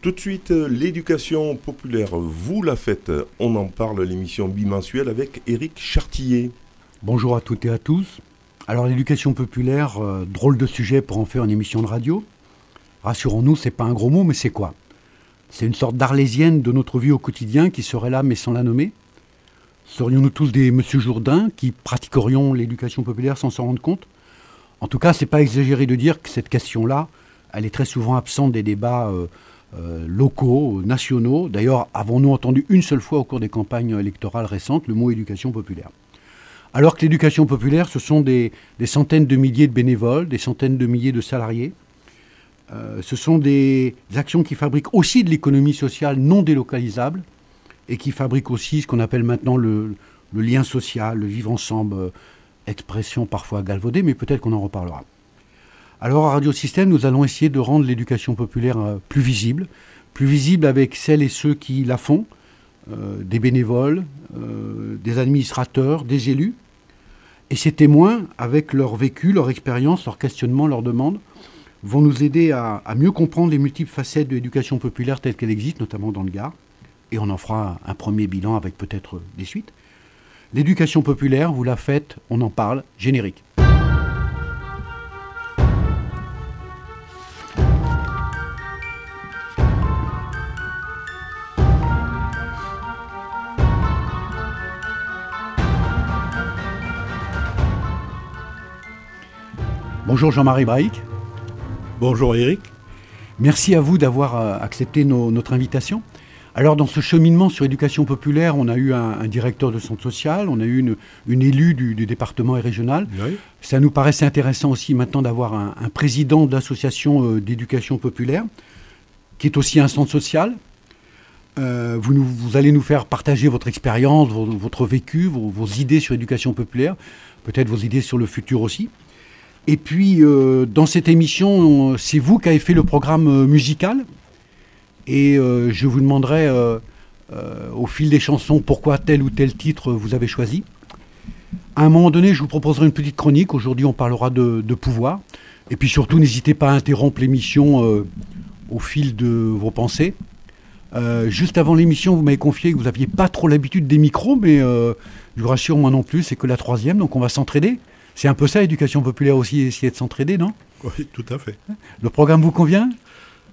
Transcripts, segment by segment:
Tout de suite, l'éducation populaire, vous la faites. On en parle, l'émission bimensuelle avec Éric Chartillet. Bonjour à toutes et à tous. Alors l'éducation populaire, euh, drôle de sujet pour en faire une émission de radio. Rassurons-nous, c'est pas un gros mot, mais c'est quoi? C'est une sorte d'arlésienne de notre vie au quotidien qui serait là mais sans la nommer Serions-nous tous des Monsieur Jourdain qui pratiquerions l'éducation populaire sans s'en rendre compte? En tout cas, c'est pas exagéré de dire que cette question-là, elle est très souvent absente des débats euh, euh, locaux, nationaux. D'ailleurs, avons-nous entendu une seule fois au cours des campagnes électorales récentes le mot éducation populaire? Alors que l'éducation populaire, ce sont des, centaines de milliers de bénévoles, des centaines de milliers de salariés. Euh, ce sont des actions qui fabriquent aussi de l'économie sociale non délocalisable et qui fabrique aussi ce qu'on appelle maintenant le, lien social, le vivre ensemble, euh, expression parfois galvaudée, mais peut-être qu'on en reparlera. Alors à Radio Système, nous allons essayer de rendre l'éducation populaire euh, plus visible, plus visible avec celles et ceux qui la font, euh, des bénévoles, des administrateurs, des élus, et ces témoins, avec leur vécu, leur expérience, leur questionnement, leurs demandes, vont nous aider à, à mieux comprendre les multiples facettes de l'éducation populaire telle qu'elle existe, notamment dans le Gard et on en fera un premier bilan avec peut-être des suites. L'éducation populaire, vous la faites, on en parle, générique. Bonjour Jean-Marie Braïc. Bonjour Eric. Merci à vous d'avoir euh, accepté notre invitation. Alors dans ce cheminement sur éducation populaire, on a eu un, directeur de centre social, on a eu une, élue du, département et régional. Ça nous paraissait intéressant aussi maintenant d'avoir un, président d'association euh, d'éducation populaire, qui est aussi un centre social. Euh, vous, allez nous faire partager votre expérience, votre, vécu, vos, idées sur l'éducation populaire, peut-être vos idées sur le futur aussi. Et puis, euh, dans cette émission, c'est vous qui avez fait le programme musical. Et euh, je vous demanderai euh, euh, au fil des chansons pourquoi tel ou tel titre vous avez choisi. À un moment donné, je vous proposerai une petite chronique. Aujourd'hui, on parlera de, pouvoir. Et puis surtout, n'hésitez pas à interrompre l'émission au fil de vos pensées. juste avant l'émission, vous m'avez confié que vous n'aviez pas trop l'habitude des micros, mais je vous rassure, moi non plus, c'est que la troisième, donc on va s'entraider. C'est un peu ça, éducation populaire aussi, essayer de s'entraider, non? Oui, tout à fait. Le programme vous convient?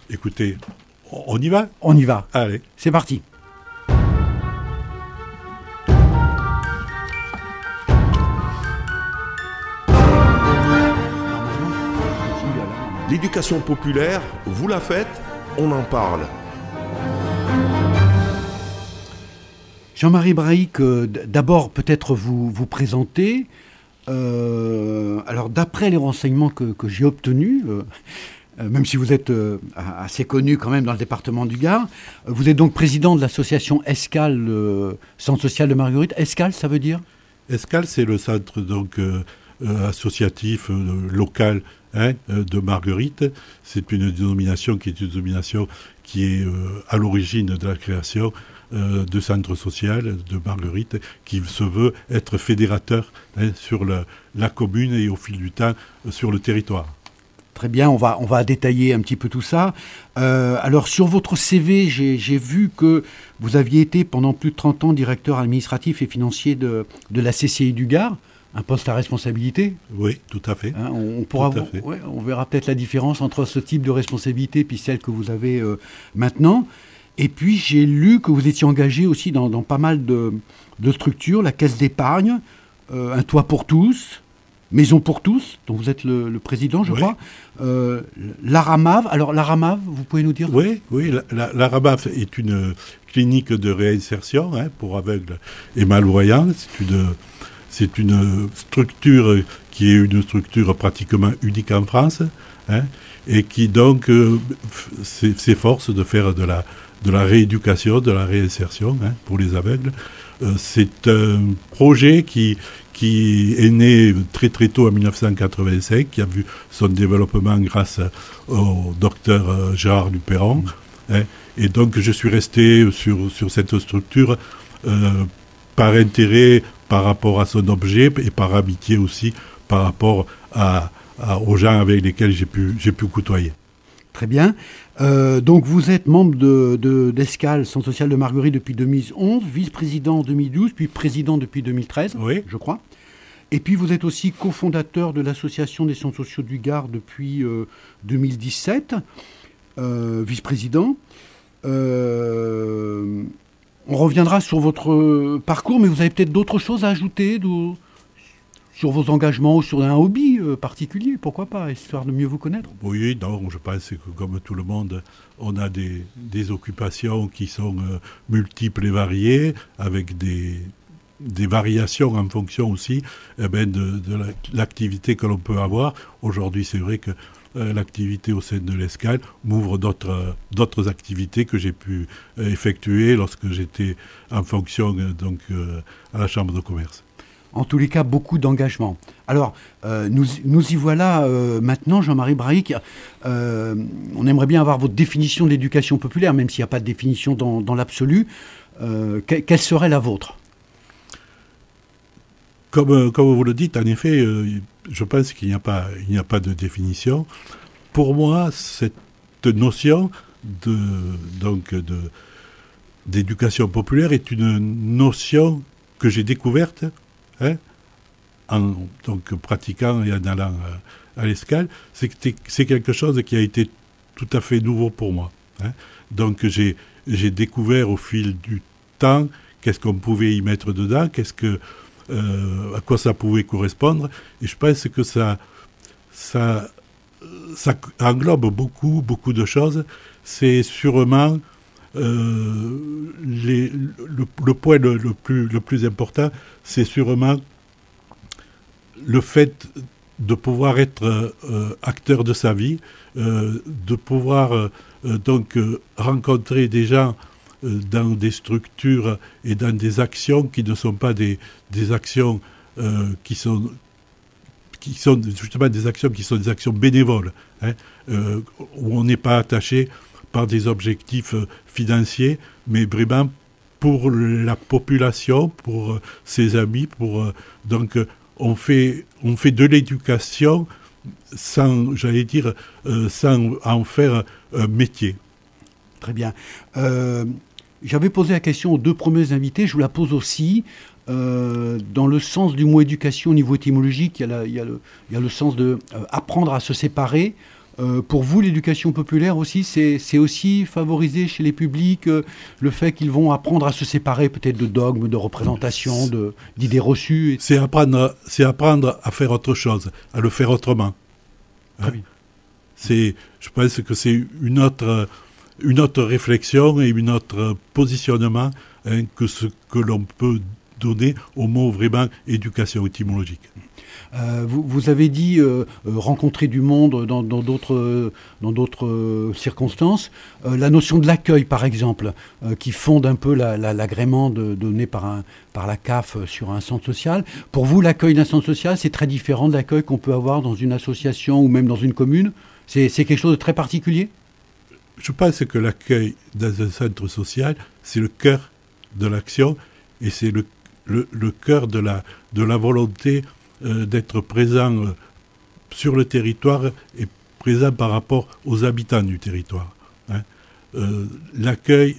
Écoutez, on y va? On y va. Allez. C'est parti. L'éducation populaire, vous la faites, on en parle. Jean-Marie Braïc, euh, d'abord peut-être vous vous présenter. Euh, alors d'après les renseignements que, j'ai obtenus, euh, euh, même si vous êtes assez connu quand même dans le département du Gard. Vous êtes donc président de l'association Escal, Centre social de Marguerite. Escal, ça veut dire? Escal, c'est le centre donc associatif local hein, de Marguerite. C'est une dénomination qui est une dénomination qui est à l'origine de la création de centre social de Marguerite, qui se veut être fédérateur hein, sur la commune et au fil du temps sur le territoire. Très bien, on va, on va détailler un petit peu tout ça. Euh, alors sur votre CV, j'ai vu que vous aviez été pendant plus de 30 ans directeur administratif et financier de, de la CCI du Gard, un poste à responsabilité. Oui, tout à fait. Hein, on, pourra, on verra peut-être la différence entre ce type de responsabilité puis celle que vous avez euh, maintenant. Et puis j'ai lu que vous étiez engagé aussi dans, pas mal de, de structures, la Caisse d'épargne, euh, Un toit pour tous, Maison pour tous, dont vous êtes le, président, je crois. Euh, L'Aramav, alors l'Aramav, vous pouvez nous dire? Oui, oui, l'Aramav est une clinique de réinsertion hein, pour aveugles et malvoyants. C'est une, c'est une structure qui est une structure pratiquement unique en France hein, et qui donc euh, s'efforce de faire de la, de la rééducation, de la réinsertion hein, pour les aveugles. Euh, c'est un projet qui, qui est né très très tôt en 1985, qui a vu son développement grâce au docteur euh, Gérard Duperron. Hein. et donc je suis resté sur, sur cette structure euh, par intérêt par rapport à son objet et par amitié aussi par rapport à, aux gens avec lesquels j'ai pu, j'ai pu côtoyer. Très bien. Euh, donc vous êtes membre de, d'Escale, Centre social de Marguerite depuis 2011, vice-président en 2012, puis président depuis 2013, je crois. Et puis vous êtes aussi cofondateur de l'association des centres sociaux du Gard depuis 2017, euh, vice-président. Euh, on reviendra sur votre parcours, mais vous avez peut-être d'autres choses à ajouter sur vos engagements ou sur un hobby euh, particulier, pourquoi pas, histoire de mieux vous connaître Oui, non, je pense que comme tout le monde, on a des, occupations qui sont multiples et variées, avec des, variations en fonction aussi eh ben, de, l'activité que l'on peut avoir. Aujourd'hui, c'est vrai que euh, l'activité au sein de l'escale m'ouvre d'autres activités que j'ai pu euh, effectuer lorsque j'étais en fonction euh, donc, à la Chambre de commerce. En tous les cas, beaucoup d'engagement. Alors, nous, nous, y voilà maintenant, Jean-Marie Brahic. on aimerait bien avoir votre définition de l'éducation populaire, même s'il n'y a pas de définition dans, l'absolu. quelle serait la vôtre? Comme, vous le dites, en effet, je pense qu'il n'y a, pas, de définition. Pour moi, cette notion donc d'éducation populaire est une notion que j'ai découverte hein, en donc, pratiquant et en allant à, l'escale. C'est, quelque chose qui a été tout à fait nouveau pour moi. Hein. Donc j'ai, découvert au fil du temps qu'est-ce qu'on pouvait y mettre dedans, qu'est-ce que euh, à quoi ça pouvait correspondre. Et je pense que ça, ça, ça englobe beaucoup, beaucoup de choses. C'est sûrement euh, le, point le, plus, important, c'est sûrement le fait de pouvoir être euh, acteur de sa vie, de pouvoir donc rencontrer des gens euh, dans des structures et dans des actions qui ne sont pas des, actions euh, qui sont justement des actions qui sont des actions bénévoles, hein, euh, où on n'est pas attaché par des objectifs financiers, mais vraiment pour la population, pour ses amis, pour donc on fait on fait de l'éducation sans j'allais dire sans en faire un métier. Très bien. J'avais posé la question aux deux premiers invités, je vous la pose aussi. Euh, dans le sens du mot éducation au niveau étymologique, il y a, le, sens de euh, apprendre à se séparer. Euh, pour vous, l'éducation populaire aussi, c'est aussi favoriser chez les publics le fait qu'ils vont apprendre à se séparer peut-être de dogmes, de représentations, d'idées reçues. C'est apprendre, apprendre à faire autre chose, à le faire autrement. Hein? C'est, je pense que c'est une autre une autre réflexion et un autre positionnement hein, que ce que l'on peut donner au mot vraiment éducation étymologique. Euh, vous, avez dit euh, euh, rencontrer du monde dans d'autres dans d'autres circonstances. la notion de l'accueil, par exemple, qui fonde un peu l'agrément donné par, un, par la CAF sur un centre social. Pour vous, l'accueil d'un centre social, c'est très différent de l'accueil qu'on peut avoir dans une association ou même dans une commune C'est quelque chose de très particulier? Je pense que l'accueil dans un centre social, c'est le cœur de l'action et c'est le, le, cœur de la, de la volonté d'être présent euh, sur le territoire et présent par rapport aux habitants du territoire. Hein. Euh, l'accueil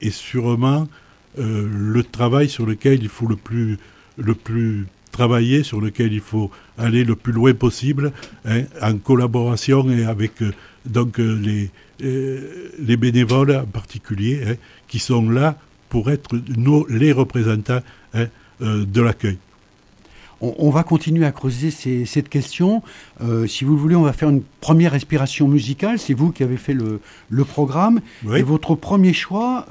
est sûrement le travail sur lequel il faut le plus, le plus travailler, sur lequel il faut aller le plus loin possible, hein, en collaboration et avec les, euh, les bénévoles en particulier, hein, qui sont là pour être nos, les représentants euh, de l'accueil. On, va continuer à creuser cette question. Euh, si vous le voulez, on va faire une première respiration musicale. C'est vous qui avez fait le, programme. Et votre premier choix,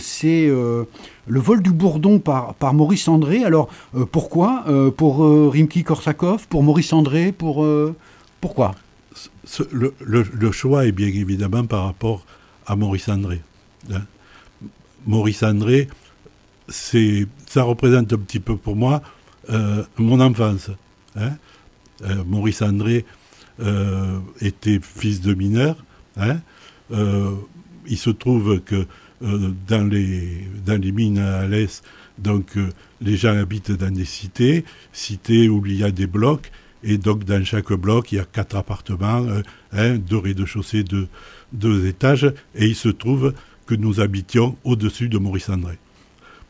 c'est Le vol du bourdon par, par Maurice André. Alors, pourquoi? Pour Rimki-Korsakov Pour Maurice André? Pour, Pourquoi? Le, choix est bien évidemment par rapport à Maurice André. Hein. Maurice André, ça représente un petit peu pour moi euh, mon enfance. Hein. Euh, Maurice André euh, était fils de mineur. Hein. il se trouve que dans, les, mines à l'Est, donc les gens habitent dans des cités, cités où il y a des blocs, Et donc, dans chaque bloc, il y a quatre appartements, hein, deux rez-de-chaussée, deux étages. Et il se trouve que nous habitions au-dessus de Maurice André.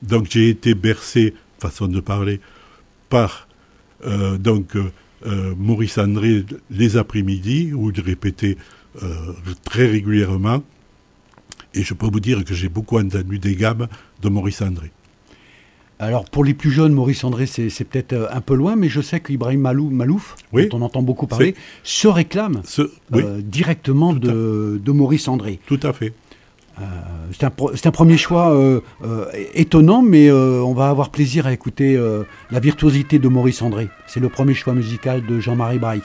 Donc, j'ai été bercé, façon de parler, par donc Maurice André les après-midi, où il répétait très régulièrement. Et je peux vous dire que j'ai beaucoup entendu des gammes de Maurice André. Alors pour les plus jeunes, Maurice André, c'est peut-être euh, un peu loin, mais je sais qu'Ibrahim Malou, Malouf, dont on entend beaucoup parler, se réclame euh, directement de, Maurice André. Tout à fait. Euh, c'est un, premier choix étonnant, mais on va avoir plaisir à écouter la virtuosité de Maurice André. C'est le premier choix musical de Jean-Marie Braille.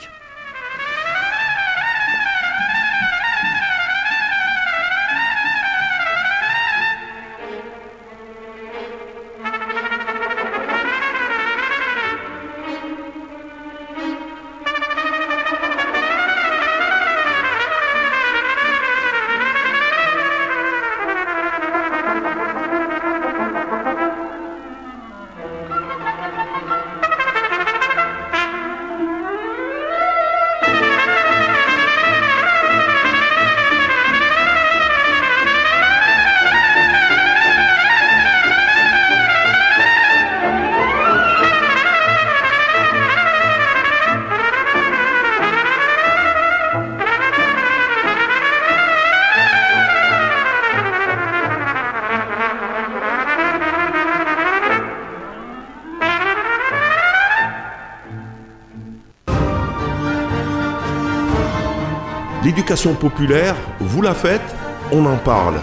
L'éducation populaire, vous la faites, on en parle.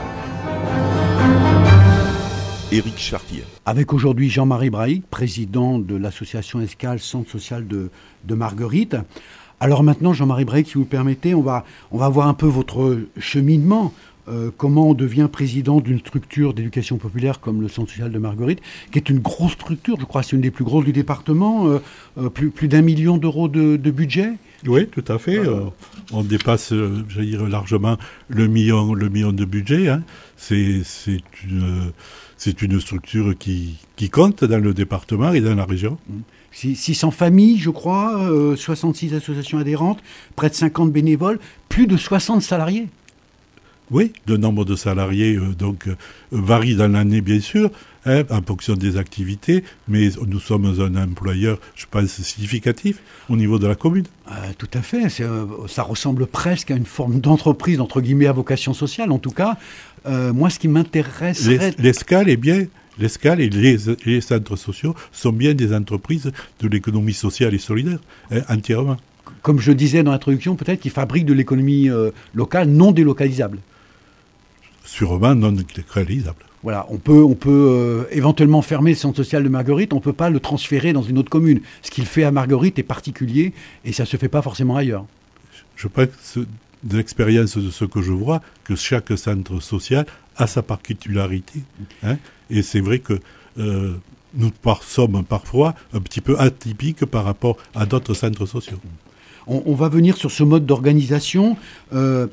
Éric Chartier. Avec aujourd'hui Jean-Marie Braille, président de l'association Escale Centre social de, de Marguerite. Alors maintenant, Jean-Marie Braille, si vous le permettez, on va, on va voir un peu votre cheminement. Euh, comment on devient président d'une structure d'éducation populaire comme le Centre social de Marguerite, qui est une grosse structure, je crois c'est une des plus grosses du département, euh, euh, plus, plus d'un million d'euros de, budget? Oui, tout à fait. On dépasse, j'allais dire, largement le million, le million de budget. Hein. C'est une, une structure qui, qui compte dans le département et dans la région. 600 familles, je crois, 66 associations adhérentes, près de 50 bénévoles, plus de 60 salariés. Oui, le nombre de salariés euh, donc euh, varie dans l'année bien sûr, hein, en fonction des activités, mais nous sommes un employeur, je pense, significatif au niveau de la commune. Euh, tout à fait, ça ressemble presque à une forme d'entreprise entre guillemets à vocation sociale. En tout cas, moi, ce qui m'intéresse, l'escale est bien. L'escale et les, centres sociaux sont bien des entreprises de l'économie sociale et solidaire, hein, entièrement. Comme je disais dans l'introduction, peut-être qu'ils fabriquent de l'économie locale non délocalisable sûrement non réalisable. Voilà, on peut, on peut euh, éventuellement fermer le centre social de Marguerite, on ne peut pas le transférer dans une autre commune. Ce qu'il fait à Marguerite est particulier et ça ne se fait pas forcément ailleurs. Je pense de l'expérience de ce que je vois, que chaque centre social a sa particularité. Hein, et c'est vrai que euh, nous sommes parfois un petit peu atypiques par rapport à d'autres centres sociaux. On, va venir sur ce mode d'organisation. Euh,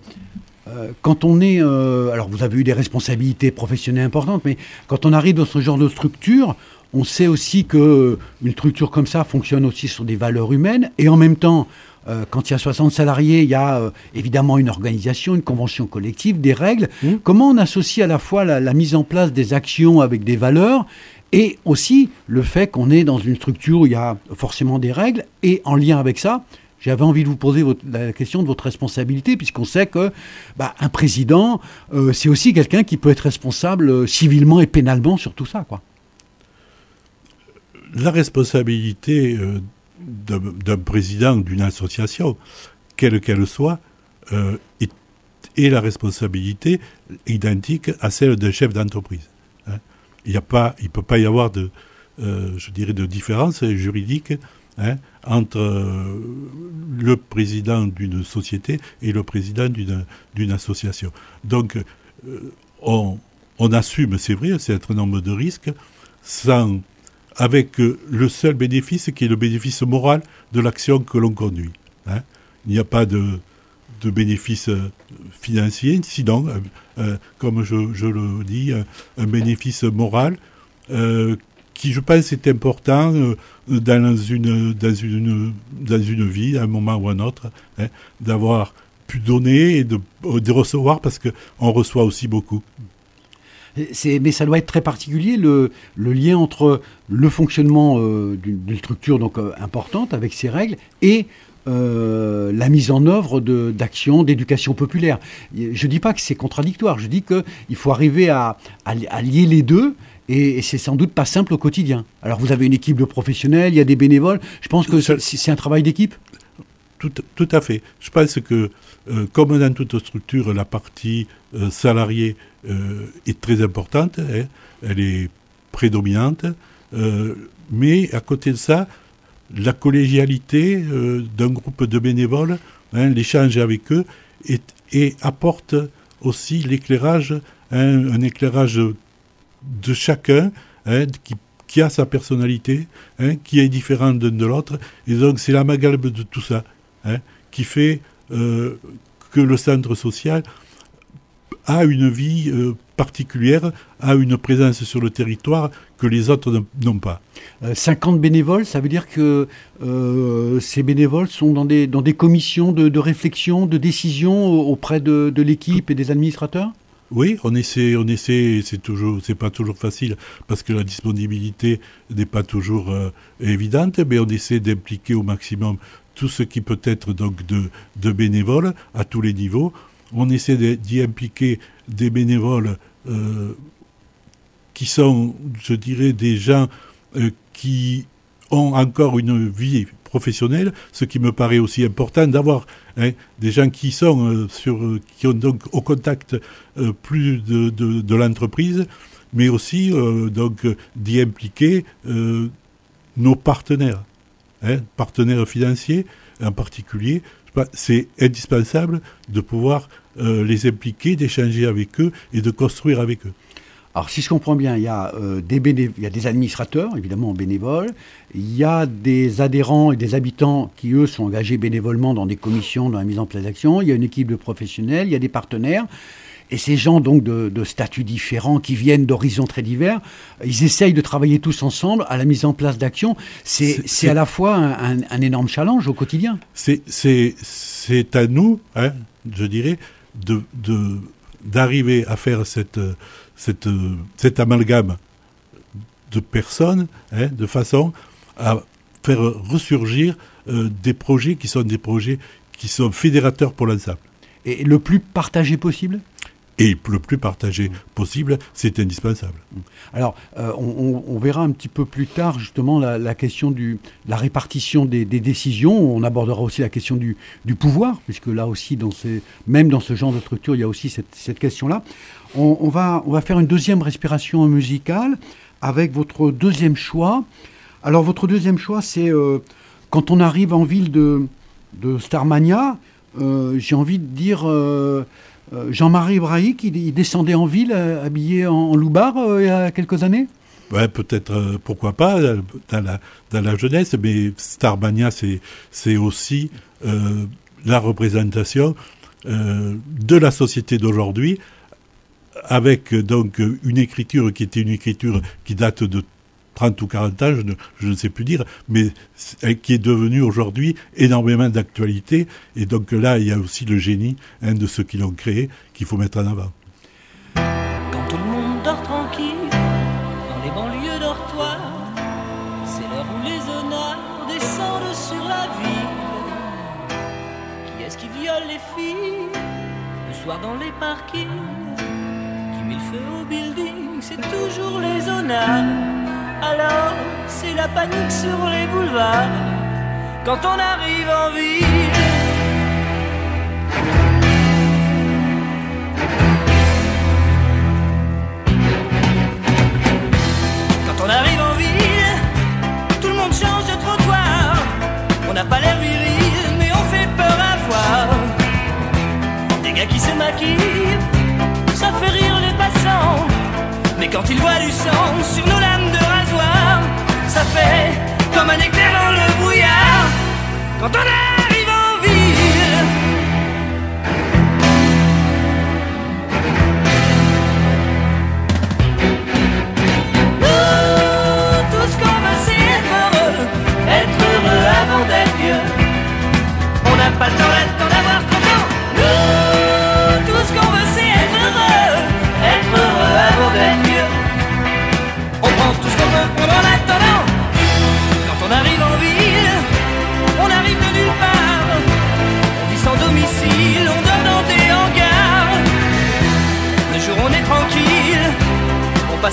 euh, quand on est, euh, alors vous avez eu des responsabilités professionnelles importantes, mais quand on arrive dans ce genre de structure, on sait aussi que une structure comme ça fonctionne aussi sur des valeurs humaines, et en même temps, euh, quand il y a 60 salariés, il y a évidemment une organisation, une convention collective, des règles. Mmh. Comment on associe à la fois la, la, mise en place des actions avec des valeurs et aussi le fait qu'on est dans une structure où il y a forcément des règles, et en lien avec ça, j'avais envie de vous poser la question de votre responsabilité, puisqu'on sait que bah, un président, euh, c'est aussi quelqu'un qui peut être responsable euh, civilement et pénalement sur tout ça. Quoi. La responsabilité euh, d'un président d'une association, quelle qu'elle soit, est, la responsabilité identique à celle d'un chef d'entreprise. Hein. Il ne peut pas y avoir de, je dirais, de différence juridique Hein, entre euh, le président d'une société et le président d'une association. Donc, euh, on, assume, c'est vrai, un certain nombre de risques, sans, avec euh, le seul bénéfice qui est le bénéfice moral de l'action que l'on conduit. Hein. Il n'y a pas de, de bénéfice financier, sinon, comme je, le dis, un, bénéfice moral qui, je pense, est important dans, une, dans, une, dans une vie, à un moment ou à un autre, hein, d'avoir pu donner et de, de recevoir parce qu'on reçoit aussi beaucoup mais ça doit être très particulier le, lien entre le fonctionnement euh, d'une structure donc euh, importante avec ses règles et euh, la mise en œuvre d'actions d'éducation populaire. Je ne dis pas que c'est contradictoire, je dis qu'il faut arriver à, lier les deux. Et, c'est sans doute pas simple au quotidien. Alors vous avez une équipe de professionnels, il y a des bénévoles. Je pense que c'est un travail d'équipe. Tout, tout, à fait. Je pense que, comme dans toute structure, la partie salariée euh, est très importante, hein. elle est prédominante, euh, mais à côté de ça, la collégialité euh, d'un groupe de bénévoles, hein, l'échange avec eux, et, apporte aussi l'éclairage, hein, un éclairage de chacun qui, a sa personnalité, qui est différent d'un de l'autre, et donc c'est l'amalgame de tout ça qui fait que le centre social a une vie euh, particulière, a une présence sur le territoire que les autres n'ont pas. 50 euh, bénévoles, ça veut dire que euh, ces bénévoles sont dans des, dans des commissions de, réflexion, de décision auprès de, l'équipe et des administrateurs? Oui, on essaie, on essaie, c'est toujours, c'est pas toujours facile parce que la disponibilité n'est pas toujours évidente, mais on essaie d'impliquer au maximum tout ce qui peut être donc de, de bénévoles à tous les niveaux. On essaie d'y impliquer des bénévoles euh, qui sont, je dirais, des gens euh, qui ont encore une vie professionnelle, ce qui me paraît aussi important d'avoir hein, des gens qui sont euh, sur, qui ont donc au contact plus de, l'entreprise, mais aussi d'y impliquer nos partenaires, hein, partenaires financiers en particulier. C'est indispensable de pouvoir euh, les impliquer, d'échanger avec eux et de construire avec eux. Alors, si je comprends bien, il y, a, euh, des il y a des administrateurs, évidemment, bénévoles. Il y a des adhérents et des habitants qui, eux, sont engagés bénévolement dans des commissions, dans la mise en place d'actions. Il y a une équipe de professionnels, il y a des partenaires. Et ces gens, donc, de, statuts différents, qui viennent d'horizons très divers, ils essayent de travailler tous ensemble à la mise en place d'actions. C'est à la fois un, énorme challenge au quotidien. C'est à nous, hein, je dirais, d'arriver de, à faire cette, cette, cet amalgame de personnes, hein, de façon à faire ressurgir euh, des projets qui sont des projets qui sont fédérateurs pour l'ensemble. Et le plus partagé possible? Et le plus partagé possible, c'est indispensable. Alors, euh, on, verra un petit peu plus tard justement la, question de la répartition des, décisions. On abordera aussi la question du, pouvoir, puisque là aussi, dans ces, même dans ce genre de structure, il y a aussi cette, question-là. On, va, on va faire une deuxième respiration musicale avec votre deuxième choix. Alors, votre deuxième choix, c'est euh, quand on arrive en ville de, de Starmania, euh, j'ai envie de dire Jean-Marie Brahic, il, descendait en ville euh, habillé en, loupard euh, il y a quelques années? Ouais, peut-être, pourquoi pas, dans la, dans la jeunesse, mais Starmania, c'est aussi la représentation de la société d'aujourd'hui, avec donc une écriture qui était une écriture qui date de 30 ou 40 ans, je ne, sais plus dire, mais qui est devenu aujourd'hui énormément d'actualité. Et donc là, il y a aussi le génie hein, de ceux qui l'ont créé qu'il faut mettre en avant. Quand tout le monde dort tranquille, dans les banlieues dortoirs, c'est l'heure où les honneurs descendent sur la ville. Qui est-ce qui viole les filles le soir dans les parkings? Qui met le feu au building, c'est toujours les honneurs alors c'est la panique sur les boulevards quand on arrive en ville. Quand on arrive en ville, tout le monde change de trottoir. On n'a pas l'air viril, mais on fait peur à voir. Des gars qui se maquillent, ça fait rire les passants. Mais quand ils voient du sang sur nos lames de ça fait comme un éclair dans le brouillard quand on arrive en ville. Nous, tout ce qu'on veut, c'est être heureux, être heureux avant d'être vieux. On n'a pas le temps d'attendre.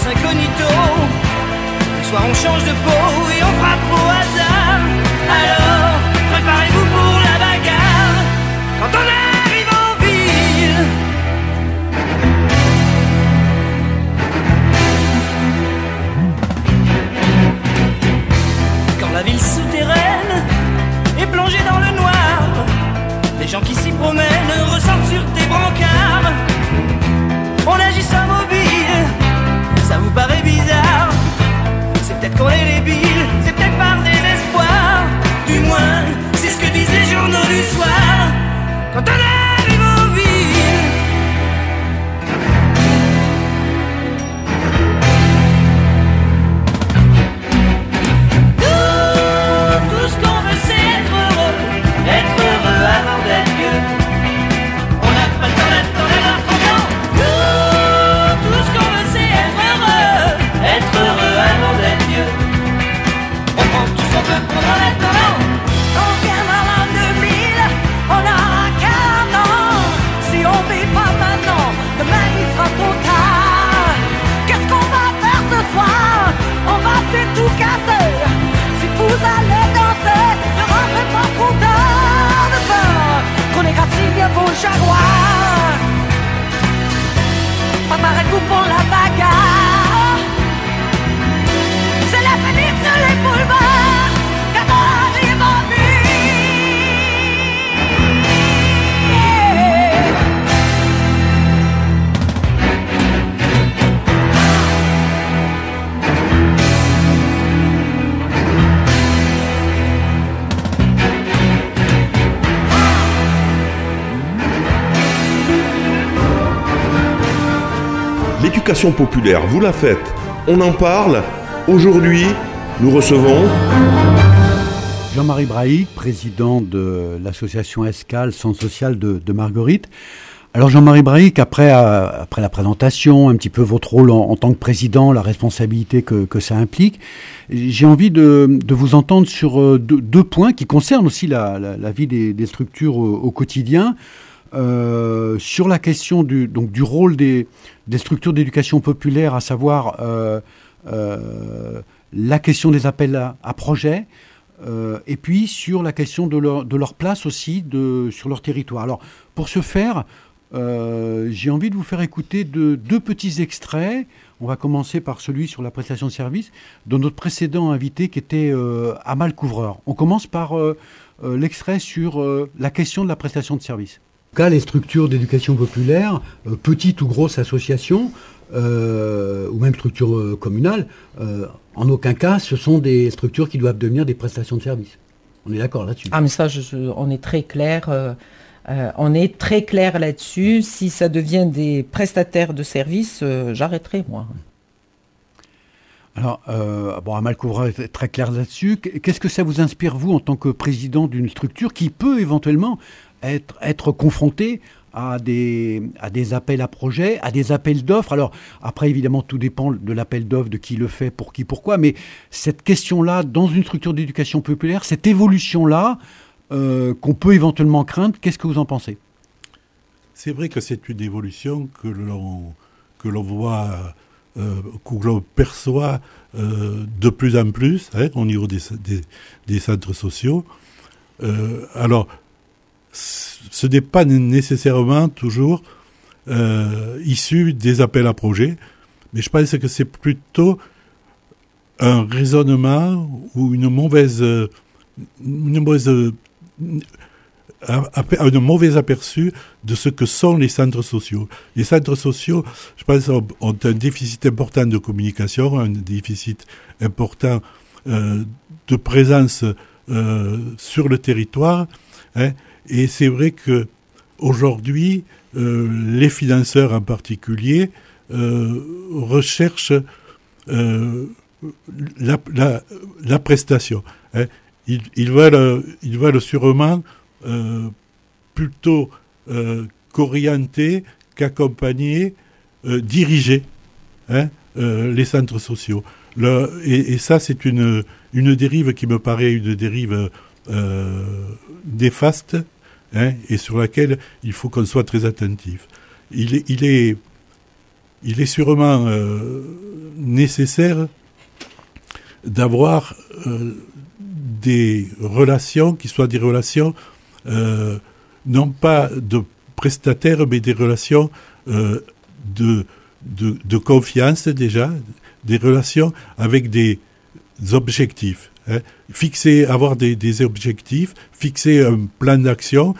Passe incognito. Le soir on change de peau et on frappe au hasard. Alors, préparez-vous pour la bagarre. Quand on arrive en ville. Quand la ville souterraine est plongée dans le noir, les gens qui s'y promènent ressortent sur tes brancards. Peut-être qu'on est débile, c'est peut-être par désespoir. Du moins, c'est ce que disent les journaux du soir. Quand on Préparez-vous pour la L'éducation populaire, vous la faites, on en parle. Aujourd'hui, nous recevons Jean-Marie Brahic, président de l'association Escale, Centre social de, Marguerite. Alors Jean-Marie Brahic, après, euh, après la présentation, un petit peu votre rôle en, tant que président, la responsabilité que, que ça implique, j'ai envie de, de vous entendre sur euh, deux, points qui concernent aussi la, la, vie des, structures au quotidien. Euh, sur la question du, donc, du rôle des, des structures d'éducation populaire, à savoir euh, euh, la question des appels à, projets, et puis sur la question de leur, de leur place aussi de, sur leur territoire. Alors, pour ce faire, j'ai envie de vous faire écouter de, deux petits extraits. On va commencer par celui sur la prestation de service de notre précédent invité qui était Amal Couvreur. On commence par l'extrait sur la question de la prestation de service. En tout cas, les structures d'éducation populaire, euh, petites ou grosses associations, euh, ou même structures euh, communales, euh, en aucun cas, ce sont des structures qui doivent devenir des prestations de service. On est d'accord là-dessus. Ah mais ça, je- je- on est très clair. euh, euh, on est très clair là-dessus. Si ça devient des prestataires de services, euh, j'arrêterai moi. Alors, euh, bon, Amal Kouvra est très clair là-dessus. Qu'est-ce que ça vous inspire, vous, en tant que président d'une structure qui peut éventuellement être, confrontée à des, à appels à projets, à des appels d'offres Alors, après, évidemment, tout dépend de l'appel d'offres, de qui le fait, pour qui, pourquoi. Mais cette question-là, dans une structure d'éducation populaire, cette évolution-là, euh, qu'on peut éventuellement craindre, qu'est-ce que vous en pensez? C'est vrai que c'est une évolution que l'on que l'on voit, euh, que l'on perçoit euh, de plus en plus hein, au niveau des, des, centres sociaux. Alors, ce n'est pas nécessairement toujours euh, issu des appels à projets, mais je pense que c'est plutôt un raisonnement ou une mauvaise, une mauvaise un, mauvais aperçu de ce que sont les centres sociaux. Les centres sociaux, je pense, ont, ont un déficit important de communication, un déficit important euh, de présence euh, sur le territoire. hein. Et c'est vrai que aujourd'hui, euh, les financeurs en particulier euh, recherchent euh, la, la- prestation. hein. Ils, ils veulent, sûrement plutôt qu'orienter, qu'accompagner, diriger hein, les centres sociaux. Et, ça, c'est une, une dérive qui me paraît une dérive néfaste hein, et sur laquelle il faut qu'on soit très attentif. Il est, il est, il est sûrement euh, nécessaire d'avoir euh, des relations qui soient des relations euh, non pas de prestataires, mais des relations euh, de, de confiance déjà, des relations avec des objectifs. Hein. Fixer, avoir des, objectifs, fixer un plan d'action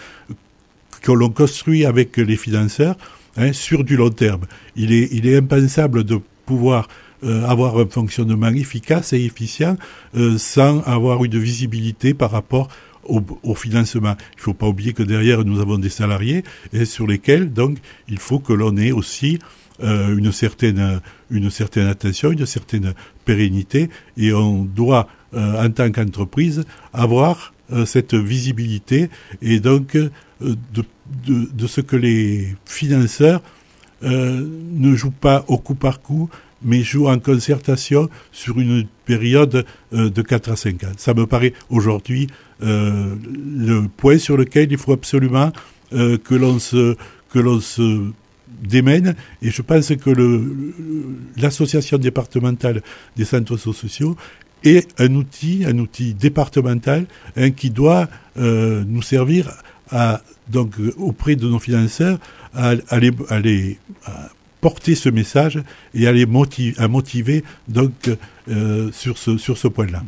que l'on construit avec les financeurs hein, sur du long terme. Il est, impensable de pouvoir euh, avoir un fonctionnement efficace et efficient euh, sans avoir une visibilité par rapport au, au financement. Il ne faut pas oublier que derrière nous avons des salariés et sur lesquels donc il faut que l'on ait aussi euh, une certaine une certaine attention, une certaine pérennité et on doit euh, en tant qu'entreprise avoir euh, cette visibilité et donc de, de, ce que les financeurs ne jouent pas au coup par coup, mais jouent en concertation sur une période de 4 à 5 ans. Ça me paraît aujourd'hui le point sur lequel il faut absolument que l'on se que l'on se démène et je pense que l'association départementale des centres sociaux est un outil, un outil départemental hein, qui doit euh, nous servir à donc auprès de nos financeurs à, à porter ce message et à les motiver, à motiver donc euh, sur ce sur ce point-là.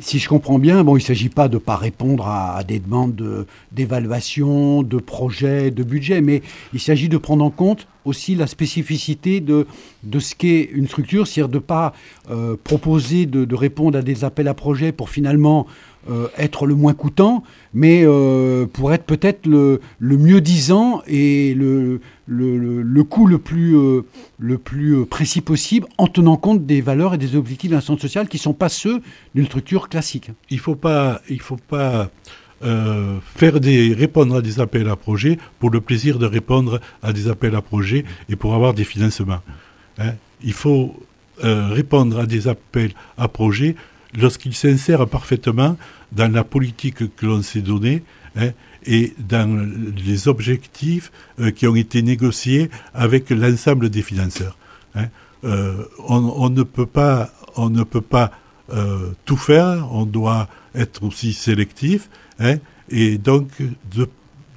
Si, je comprends bien, bon, il ne s'agit pas de ne pas répondre à, des demandes de- d'évaluation, de, projets, de budget, mais il s'agit de prendre en compte aussi la spécificité de, de ce qu'est une structure, c'est-à-dire de ne pas euh, proposer de, de répondre à des appels à projets pour finalement euh, être le moins coûtant, mais euh, pour être peut-être le, mieux disant et le, le, coût le plus, euh, le plus précis possible en tenant compte des valeurs et des objectifs d'un centre social qui ne sont pas ceux d'une structure classique. il faut pas, il faut pas faire des répondre à des appels à projets pour le plaisir de répondre à des appels à projets et pour avoir des financements. hein. Il faut répondre à des appels à projets lorsqu'ils s'insèrent parfaitement dans la politique que l'on s'est donnée hein, et dans les objectifs euh, qui ont été négociés avec l'ensemble des financeurs. hein. Euh, on, ne peut pas, on ne peut pas euh, tout faire, on doit être aussi sélectif, hein, et donc de,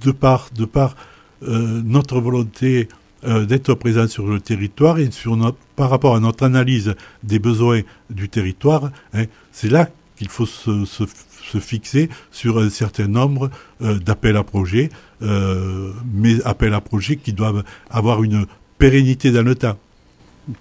de par, de par euh, notre volonté euh, d'être présent sur le territoire et sur notre, par rapport à notre analyse des besoins du territoire, hein, c'est là qu'il faut se, fixer sur un certain nombre euh, d'appels à projets, euh, mais appels à projets qui doivent avoir une pérennité dans le temps.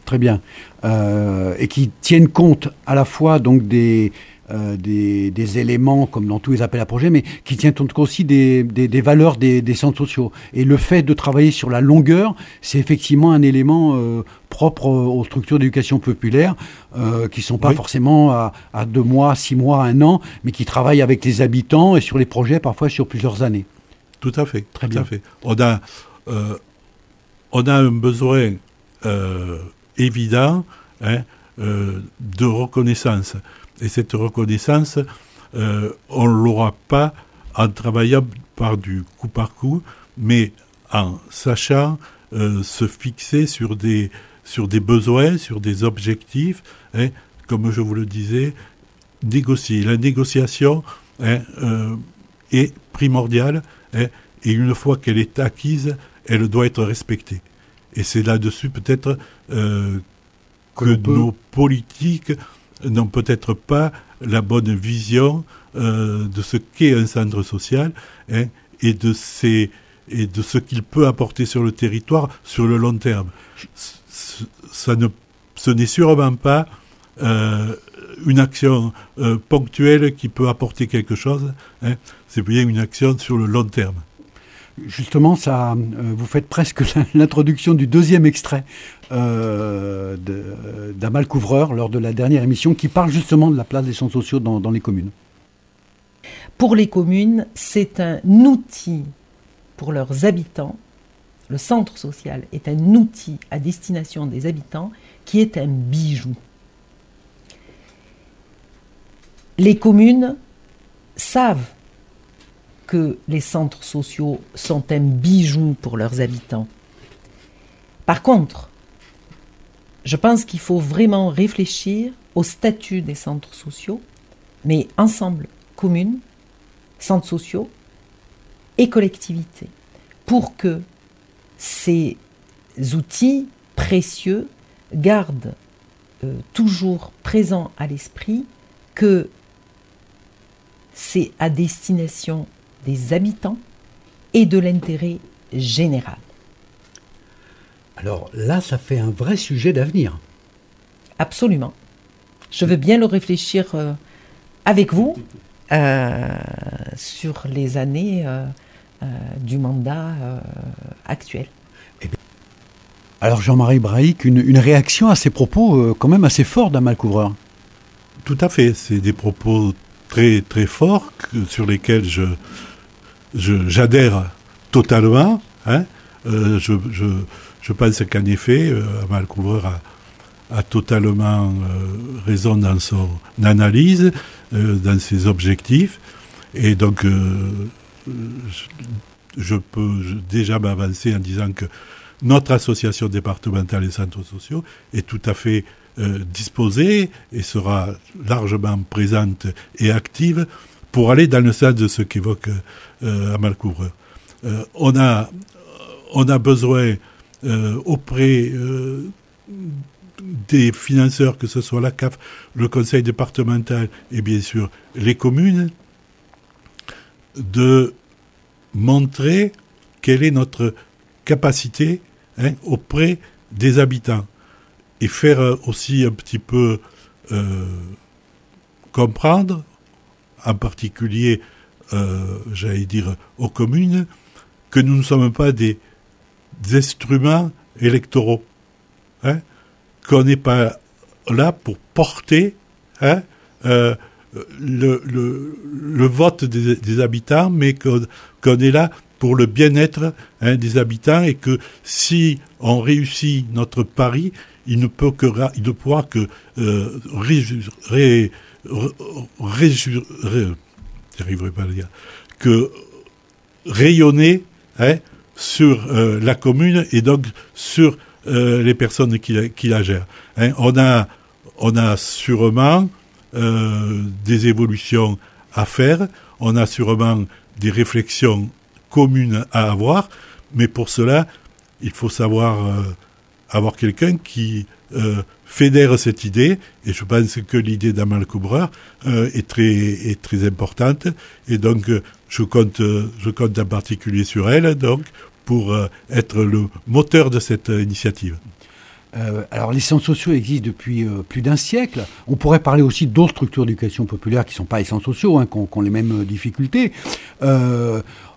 Très bien. Et qui tiennent compte à la fois donc des, euh, des, des éléments, comme dans tous les appels à projets, mais qui tiennent compte aussi des, des, des valeurs des, centres sociaux. Et le fait de travailler sur la longueur, c'est effectivement un élément euh, propre aux structures d'éducation populaire, euh, qui sont pas Oui. forcément à, à deux mois, six mois, un an, mais qui travaillent avec les habitants et sur les projets parfois sur plusieurs années. Tout à fait. Très tout bien. À fait. On a, euh, on a un besoin euh, évident hein, euh, de reconnaissance. Et cette reconnaissance, euh, on ne l'aura pas en travaillant par du coup par coup, mais en sachant euh, se fixer sur des, sur des besoins, sur des objectifs, hein, comme je vous le disais, négocier. La négociation hein, euh, est primordiale hein, et une fois qu'elle est acquise, elle doit être respectée. Et c'est là-dessus peut-être euh, que, nos politiques n'ont peut-être pas la bonne vision euh, de ce qu'est un centre social hein, et de ce qu'il peut apporter sur le territoire sur le long terme. Ce n'est sûrement pas euh, une action euh, ponctuelle qui peut apporter quelque chose. hein. C'est bien une action sur le long terme. Justement, ça, euh, vous faites presque l'introduction du deuxième extrait euh, d'Amal Couvreur lors de la dernière émission qui parle justement de la place des centres sociaux dans les communes. Pour les communes, c'est un outil pour leurs habitants. Le centre social est un outil à destination des habitants qui est un bijou. Les communes savent les centres sociaux sont un bijou pour leurs habitants. Par contre, je pense qu'il faut vraiment réfléchir au statut des centres sociaux, mais ensemble, communes, centres sociaux et collectivités, pour que ces outils précieux gardent euh, toujours présent à l'esprit que c'est à destination des habitants et de l'intérêt général. Alors là, ça fait un vrai sujet d'avenir. Absolument. Je veux bien le réfléchir euh, avec vous euh, sur les années euh, euh, du mandat euh, actuel. Alors Jean-Marie Brahic, une, une réaction à ces propos euh, quand même assez forts d'un malcouvreur. Tout à fait. C'est des propos très très forts que- sur lesquels je je- j'adhère totalement. hein. Euh, je, je, je pense qu'en effet, euh, Amal Couvreur a, a totalement euh, raison dans son analyse, euh, dans ses objectifs. Et donc, euh, je, je peux déjà m'avancer en disant que notre association départementale des centres sociaux est tout à fait euh, disposée et sera largement présente et active pour aller dans le sens de ce qu'évoque euh, Amal Couvreur. Euh, on, a, besoin euh, auprès des financeurs, que ce soit la CAF, le conseil départemental et bien sûr les communes, de montrer quelle est notre capacité hein, auprès des habitants et faire aussi un petit peu comprendre, en particulier, euh, j'allais dire, aux communes, que nous ne sommes pas des, instruments électoraux, hein, qu'on n'est pas là pour porter hein, euh, le, vote des, habitants, mais qu'on est là pour le bien-être hein, des habitants et que si on réussit notre pari, il ne peut que il ne pourra que euh, j'arriverai pas à le dire, que rayonner hein, sur euh, la commune et donc sur euh, les personnes qui la, gèrent. hein. On a on a sûrement euh, des évolutions à faire, on a sûrement des réflexions communes à avoir, mais pour cela, il faut savoir avoir quelqu'un qui fédère cette idée, et je pense que l'idée d'Amal Coubreur euh, est, très, est très importante, et donc euh, je, compte, euh, je compte en particulier sur elle, donc, pour être le moteur de cette initiative. Alors les centres sociaux existent depuis plus d'un siècle. On pourrait parler aussi d'autres structures d'éducation populaire qui ne sont pas les centres sociaux, hein, qui, ont, les mêmes difficultés.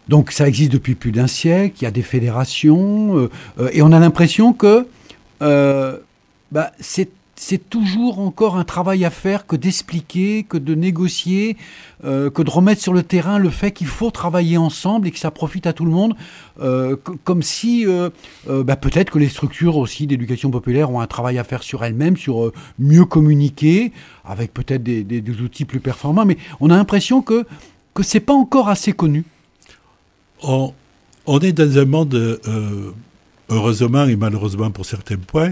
Donc ça existe depuis plus d'un siècle, il y a des fédérations, et on a l'impression que bah, c'est toujours encore un travail à faire que d'expliquer, que de négocier, euh, que de remettre sur le terrain le fait qu'il faut travailler ensemble et que ça profite à tout le monde, euh, co- comme si euh, bah, peut-être que les structures aussi d'éducation populaire ont un travail à faire sur elles-mêmes, sur mieux communiquer, avec peut-être des, outils plus performants, mais on a l'impression que que c'est pas encore assez connu. on, on est dans un monde, heureusement et malheureusement pour certains points,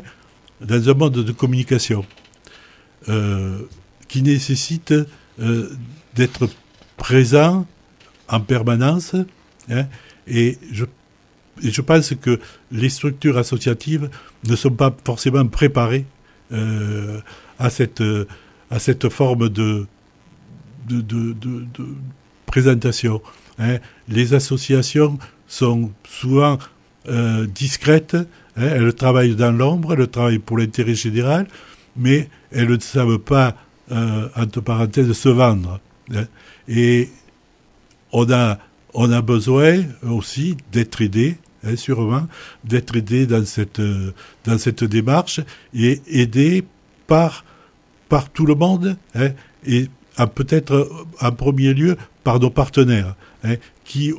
dans un monde de communication euh, qui nécessite euh, d'être présent en permanence. hein, et, je, je pense que les structures associatives ne sont pas forcément préparées euh, à, cette, à cette forme de, de, de, présentation. hein. Les associations sont souvent discrètes, elles travaillent dans l'ombre, elles travaillent pour l'intérêt général, mais elles ne savent pas, euh, entre parenthèses, se vendre. hein. Et on a, on a besoin aussi d'être aidé, hein, sûrement, d'être aidé dans cette, euh, dans cette démarche et aidé par, par tout le monde hein, et peut-être euh, en premier lieu par nos partenaires hein, qui,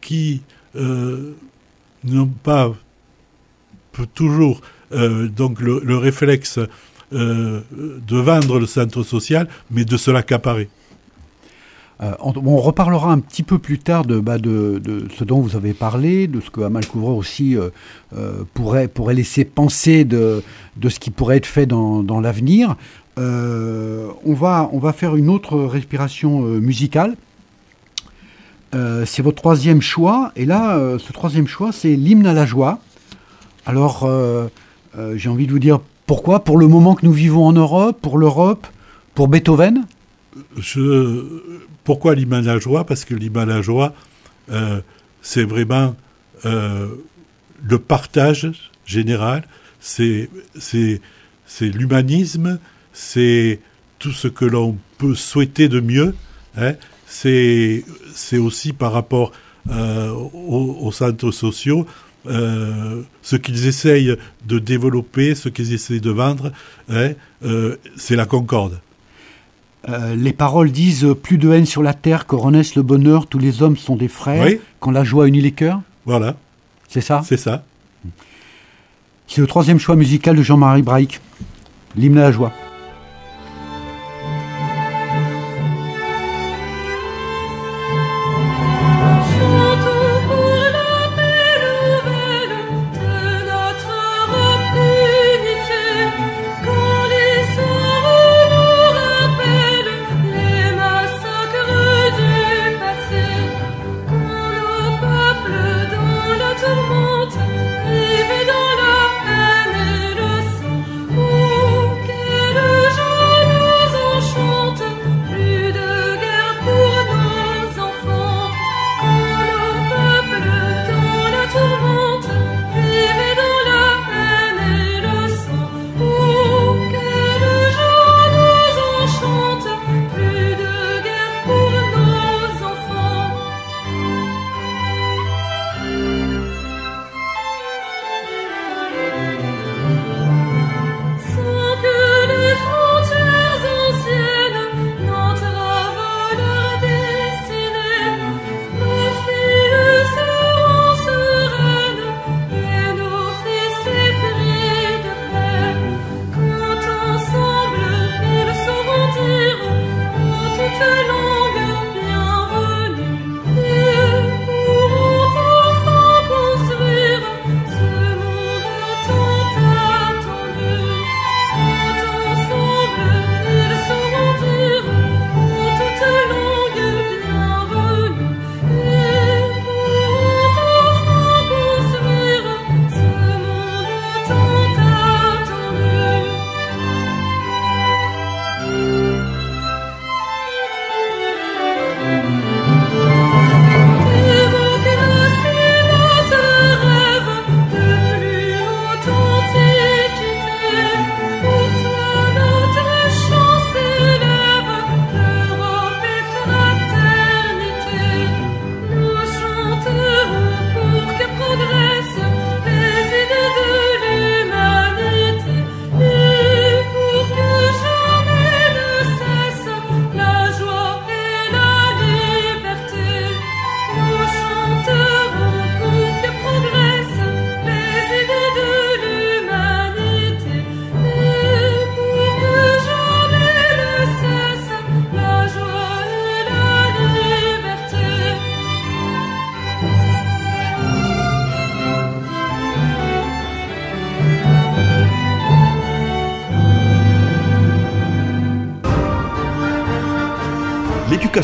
qui n'ont pas toujours euh, le, le réflexe euh, de vendre le centre social, mais de se l'accaparer. Euh, on, reparlera un petit peu plus tard de, bah, de, ce dont vous avez parlé, de ce que Amal aussi pourrait, laisser penser de, ce qui pourrait être fait dans, l'avenir. On, va, faire une autre respiration musicale. C'est votre troisième choix. Et là, ce troisième choix, c'est l'hymne à la joie. Alors, euh, euh, j'ai envie de vous dire pourquoi? Pour le moment que nous vivons en Europe, pour l'Europe, pour Beethoven? Pourquoi la Parce que la joie, euh, c'est vraiment le partage général, c'est l'humanisme, c'est tout ce que l'on peut souhaiter de mieux. hein. C'est aussi par rapport aux centres sociaux, euh, ce qu'ils essayent de développer, ce qu'ils essayent de vendre, hein, euh, c'est la concorde. Euh, les paroles disent plus de haine sur la terre que renaisse le bonheur, tous les hommes sont des frères, Oui. quand la joie unit les cœurs. Voilà, C'est ça? C'est ça. C'est le troisième choix musical de Jean-Marie Braïc, l'hymne à la joie.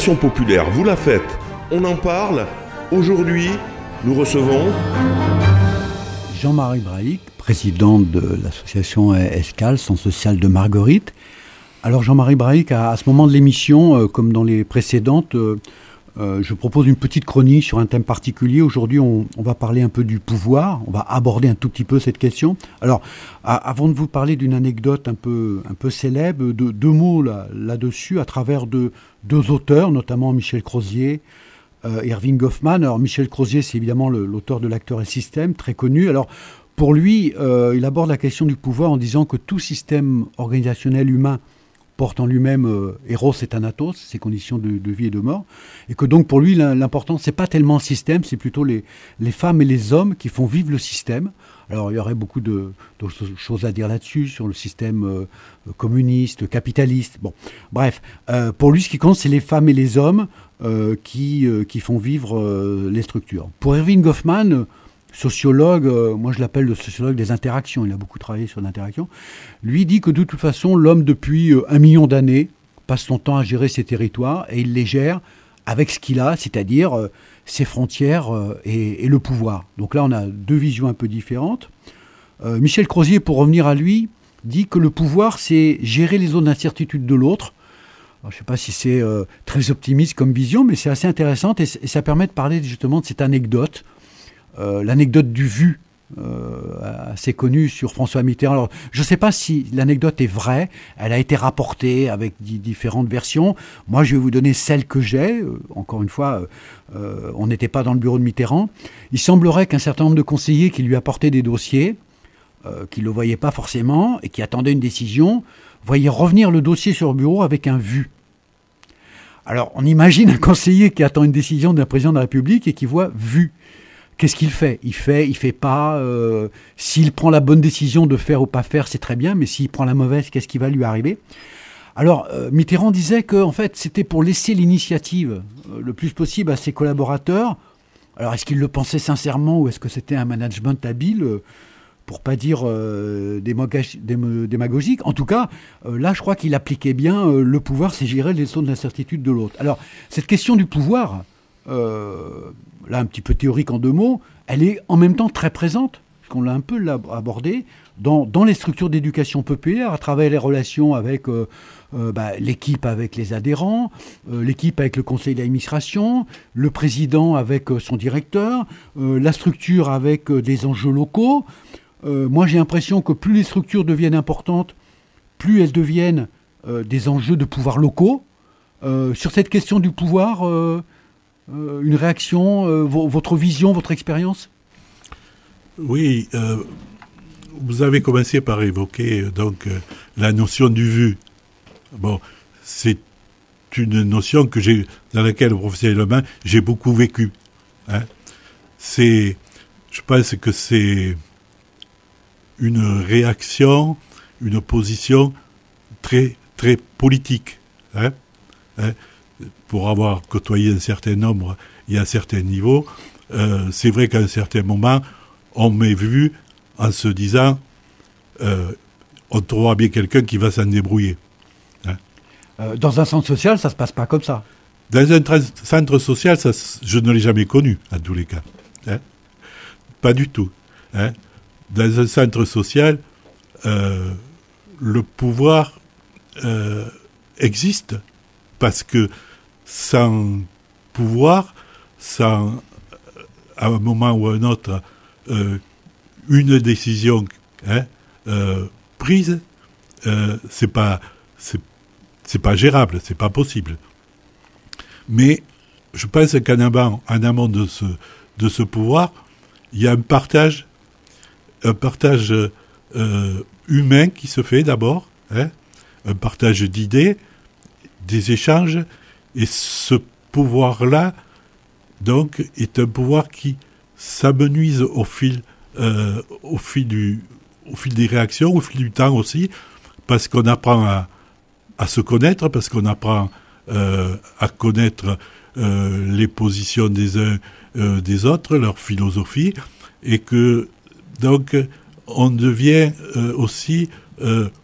Populaire, vous la faites, on en parle. Aujourd'hui, nous recevons Jean-Marie Braïc, président de l'association ESCAL, Centre social de Marguerite. Alors Jean-Marie Braïc, à, à ce moment de l'émission, euh, comme dans les précédentes, euh, euh, je propose une petite chronique sur un thème particulier. Aujourd'hui, on, va parler un peu du pouvoir. On va aborder un tout petit peu cette question. Alors, avant de vous parler d'une anecdote un peu, un peu célèbre, de- deux mots là- là-dessus, à travers de, deux auteurs, notamment Michel Crozier, euh, Irving Goffman. Alors Michel Crozier, c'est évidemment l'auteur de L'acteur et système, très connu. Alors pour lui, euh, il aborde la question du pouvoir en disant que tout système organisationnel humain porte en lui-même euh, Eros et Thanatos, ses conditions de, vie et de mort, et que donc pour lui l'im- l'important c'est pas tellement le système, c'est plutôt les, femmes et les hommes qui font vivre le système. Alors il y aurait beaucoup de, choses à dire là-dessus, sur le système euh, communiste, capitaliste. Bon, bref, euh, pour lui, ce qui compte, c'est les femmes et les hommes euh, qui, qui font vivre les structures. Pour Erwin Goffman, sociologue, euh, moi je l'appelle le sociologue des interactions, il a beaucoup travaillé sur l'interaction, lui dit que de toute façon, l'homme, depuis euh, un million d'années, passe son temps à gérer ses territoires et il les gère avec ce qu'il a, c'est-à-dire euh, ses frontières et, le pouvoir. Donc là, on a deux visions un peu différentes. Michel Crozier, pour revenir à lui, dit que le pouvoir, c'est gérer les zones d'incertitude de l'autre. Je ne sais pas si c'est très optimiste comme vision, mais c'est assez intéressant et, ça permet de parler justement de cette anecdote, l'anecdote du vu, euh, assez connue sur François Mitterrand. Je ne sais pas si l'anecdote est vraie, elle a été rapportée avec di- différentes versions. Moi, je vais vous donner celle que j'ai. Euh, encore une fois, euh, euh, on n'était pas dans le bureau de Mitterrand. Il semblerait qu'un certain nombre de conseillers qui lui apportaient des dossiers, euh, qui ne le voyaient pas forcément et qui attendaient une décision, voyaient revenir le dossier sur le bureau avec un vu. Alors, on imagine un conseiller qui attend une décision d'un président de la République et qui voit vu. Qu'est-ce qu'il fait? Il fait, il fait pas. euh, s'il prend la bonne décision de faire ou pas faire, c'est très bien, mais s'il prend la mauvaise, qu'est-ce qui va lui arriver? Alors, euh, Mitterrand disait que en fait, c'était pour laisser l'initiative euh, le plus possible à ses collaborateurs. Alors, est-ce qu'il le pensait sincèrement ou est-ce que c'était un management habile euh, pour pas dire démagogique? En tout cas, là, je crois qu'il appliquait bien le pouvoir, c'est gérer les zones d'incertitude de l'autre. Alors, cette question du pouvoir, là, un petit peu théorique en deux mots, elle est en même temps très présente, puisqu'on l'a un peu abordé, dans, les structures d'éducation populaire, à travers les relations avec euh, euh, bah, l'équipe avec les adhérents, euh, l'équipe avec le conseil d'administration, le président avec son directeur, la structure avec des enjeux locaux. Moi, j'ai l'impression que plus les structures deviennent importantes, plus elles deviennent des enjeux de pouvoir locaux. Sur cette question du pouvoir, une réaction, euh, vo- votre vision, votre expérience? Oui, euh, vous avez commencé par évoquer euh, donc euh, la notion du vu. Bon, c'est une notion que j'ai dans laquelle professionnellement j'ai beaucoup vécu. hein. C'est, je pense que c'est une réaction, une position très très politique. hein. Hein. Pour avoir côtoyé un certain nombre et un certain niveau, euh, c'est vrai qu'à un certain moment, on m'est vu en se disant euh, on trouvera bien quelqu'un qui va s'en débrouiller. Euh, Dans un centre social, ça se passe pas comme ça. Dans un centre social, ça, je ne l'ai jamais connu, en tous les cas. hein. Pas du tout. hein. Dans un centre social, le pouvoir existe parce que sans pouvoir, sans, euh, à un moment ou à un autre, euh, une décision hein, euh, prise, c'est pas, c'est, pas gérable, c'est pas possible. Mais je pense qu'en amont, en amont de ce, de ce pouvoir, il y a un partage, un partage humain qui se fait d'abord, hein, un partage d'idées, des échanges, et ce pouvoir-là, donc, est un pouvoir qui s'amenuise au fil, euh, au au fil des réactions, au fil du temps aussi, parce qu'on apprend à, se connaître, parce qu'on apprend euh, à connaître euh, les positions des uns des autres, leur philosophie, et que donc on devient aussi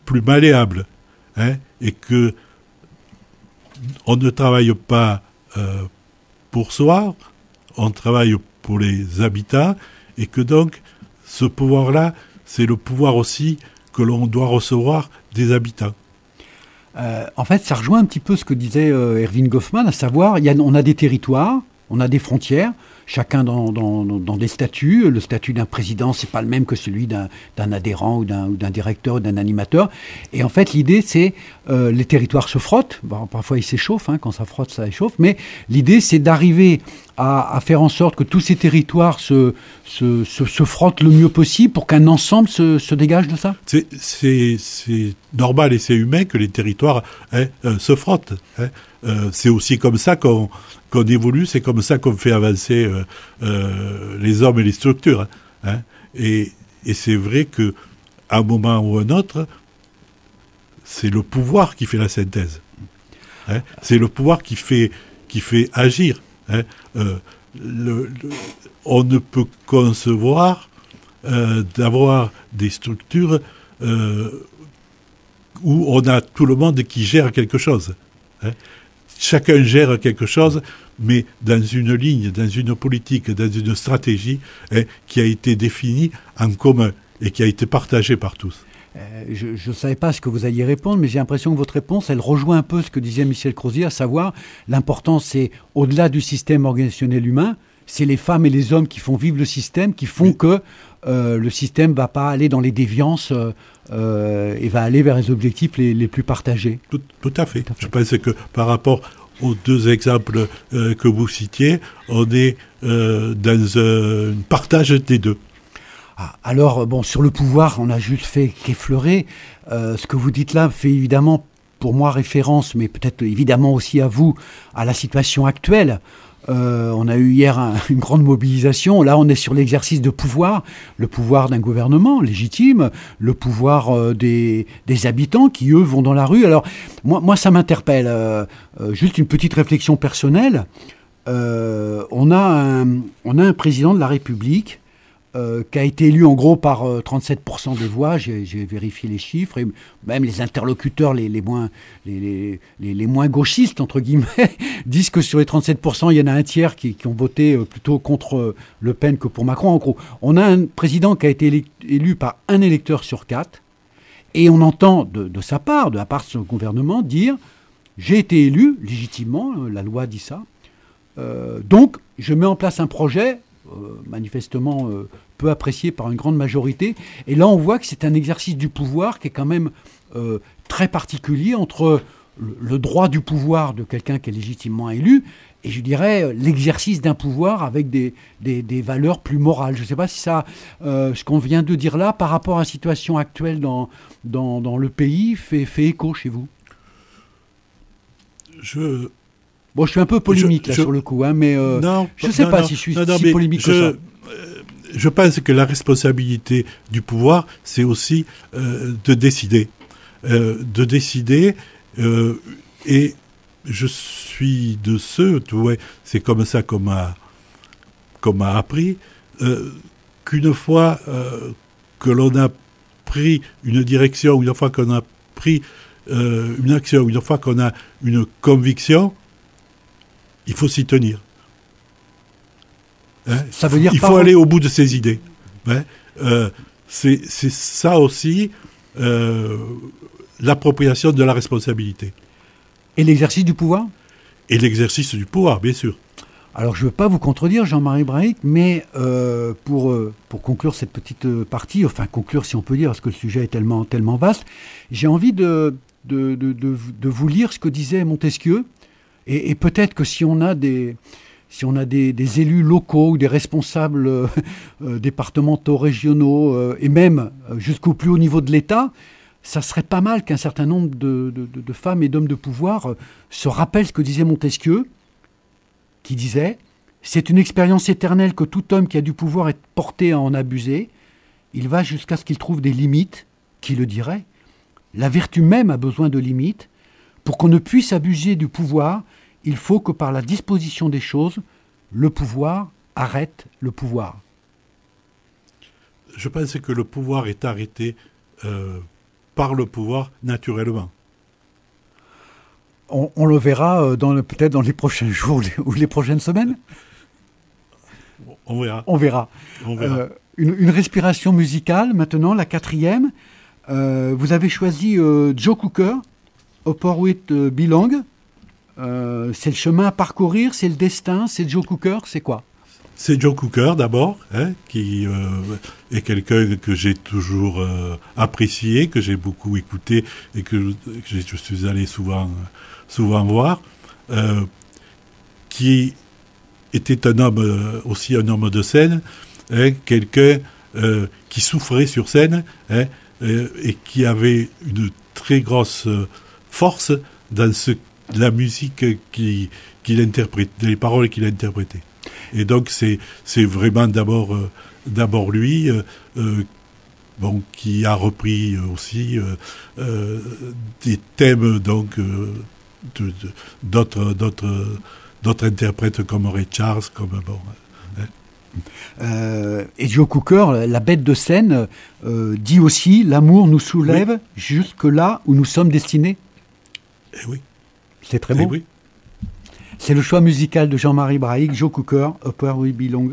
plus malléable, hein, et que on ne travaille pas euh, pour soi, on travaille pour les habitants, et que donc ce pouvoir-là, c'est le pouvoir aussi que l'on doit recevoir des habitants. Euh, en fait, ça rejoint un petit peu ce que disait euh, Erwin Goffman, à savoir, y a, on a des territoires, on a des frontières, chacun dans, dans, des statuts. Le statut d'un président, c'est pas le même que celui d'un adhérent ou d'un directeur ou d'un animateur. Et en fait, l'idée, c'est euh, les territoires se frottent. Bon, parfois, ils s'échauffent. Hein, quand ça frotte, ça échauffe. Mais l'idée, c'est d'arriver à, à faire en sorte que tous ces territoires se, se, se, se frottent le mieux possible pour qu'un ensemble se, se dégage de ça. C'est normal et c'est humain que les territoires hein, euh, se frottent. hein. Euh, c'est aussi comme ça qu'on évolue, c'est comme ça qu'on fait avancer euh, euh, les hommes et les structures. hein, hein. Et, c'est vrai que à un moment ou un autre, c'est le pouvoir qui fait la synthèse. Hein. c'est le pouvoir qui fait, agir. On ne peut concevoir d'avoir des structures où on a tout le monde qui gère quelque chose. Chacun gère quelque chose, mais dans une ligne, dans une politique, dans une stratégie hein, qui a été définie en commun et qui a été partagée par tous. Euh, je ne savais pas ce que vous alliez répondre, mais j'ai l'impression que votre réponse, elle rejoint un peu ce que disait Michel Crozier, à savoir l'important, c'est au-delà du système organisationnel humain, c'est les femmes et les hommes qui font vivre le système, qui font que euh, le système va pas aller dans les déviances euh, et va aller vers les objectifs les, plus partagés. Tout, à fait. Je pense que par rapport aux deux exemples que vous citiez, on est dans un partage des deux. Ah, alors, bon, sur le pouvoir, on a juste fait qu'effleurer. Euh, ce que vous dites là fait évidemment, pour moi, référence, mais peut-être évidemment aussi à vous, à la situation actuelle. Euh, on a eu hier une grande mobilisation. Là, on est sur l'exercice de pouvoir, le pouvoir d'un gouvernement légitime, le pouvoir euh, des, habitants qui, eux, vont dans la rue. Alors, moi, ça m'interpelle. juste une petite réflexion personnelle. on, a on a un président de la République euh, qui a été élu en gros par 37% euh, des voix, j'ai vérifié les chiffres, et même les interlocuteurs les, moins, les, les, moins gauchistes, entre guillemets, disent que sur les 37%, il y en a un tiers qui, ont voté euh, plutôt contre Le Pen que pour Macron. En gros, on a un président qui a été élu par un électeur sur quatre, et on entend de, de sa part, de la part de son gouvernement, dire j'ai été élu légitimement, la loi dit ça, donc je mets en place un projet manifestement peu apprécié par une grande majorité. Et là, on voit que c'est un exercice du pouvoir qui est quand même euh, très particulier entre le, droit du pouvoir de quelqu'un qui est légitimement élu et je dirais l'exercice d'un pouvoir avec des, des, valeurs plus morales. Je ne sais pas si ça, euh, ce qu'on vient de dire là, par rapport à la situation actuelle dans, dans, dans le pays, fait, fait écho chez vous? Je, Bon, je suis un peu polémique là sur le coup, hein, mais euh, non, je ne sais pas si je suis si polémique que ça je pense que la responsabilité du pouvoir, c'est aussi euh, de décider. Euh, de décider, euh, et je suis de ceux, tu c'est comme ça qu'on m'a, appris, qu'une fois que l'on a pris une direction, une fois qu'on a pris une action, une fois qu'on a une conviction, il faut s'y tenir. Hein, ça veut dire il faut aller au bout de ses idées. Hein. Euh, c'est ça aussi euh, l'appropriation de la responsabilité. Et l'exercice du pouvoir? Et l'exercice du pouvoir, bien sûr. Alors je ne veux pas vous contredire, Jean-Marie Brahic, mais euh, pour, pour conclure cette petite partie, enfin conclure si on peut dire, parce que le sujet est tellement, tellement vaste, j'ai envie de de, de, de, vous lire ce que disait Montesquieu. Et, et peut-être que si on a des, si on a des, élus locaux ou des responsables euh, euh, départementaux, régionaux, euh, et même jusqu'au plus haut niveau de l'État, ça serait pas mal qu'un certain nombre de, femmes et d'hommes de pouvoir se rappellent ce que disait Montesquieu, qui disait C'est une expérience éternelle que tout homme qui a du pouvoir est porté à en abuser. Il va jusqu'à ce qu'il trouve des limites, qui le dirait. La vertu même a besoin de limites. Pour qu'on ne puisse abuser du pouvoir, il faut que par la disposition des choses, le pouvoir arrête le pouvoir. Je pense que le pouvoir est arrêté euh, par le pouvoir naturellement. On, le verra euh, peut-être dans les prochains jours ou les prochaines semaines On verra. On verra. Euh, une, respiration musicale maintenant, la quatrième. vous avez choisi Joe Cooker, Upper With Belong. Euh, c'est le chemin à parcourir, c'est le destin, c'est Joe Cooker, c'est quoi? C'est Joe Cooker d'abord, hein, qui euh, est quelqu'un que j'ai toujours euh, apprécié, que j'ai beaucoup écouté et que je, suis allé souvent, souvent voir, qui était un homme aussi un homme de scène, hein, quelqu'un qui souffrait sur scène hein, et qui avait une très grosse force dans ce la musique qu'il interprète, les paroles qu'il a interprétées. Et donc c'est vraiment d'abord euh, d'abord lui euh, euh, bon, qui a repris aussi des thèmes donc d'autres d'autres d'autres interprètes comme Ray Charles, comme bon. Euh, et Joe Cooker, la bête de scène, euh, dit aussi l'amour nous soulève jusque là où nous sommes destinés. Eh oui. C'est très Eh beau. oui. C'est le choix musical de Jean-Marie Braic, Joe Cooker, Upper We Belong.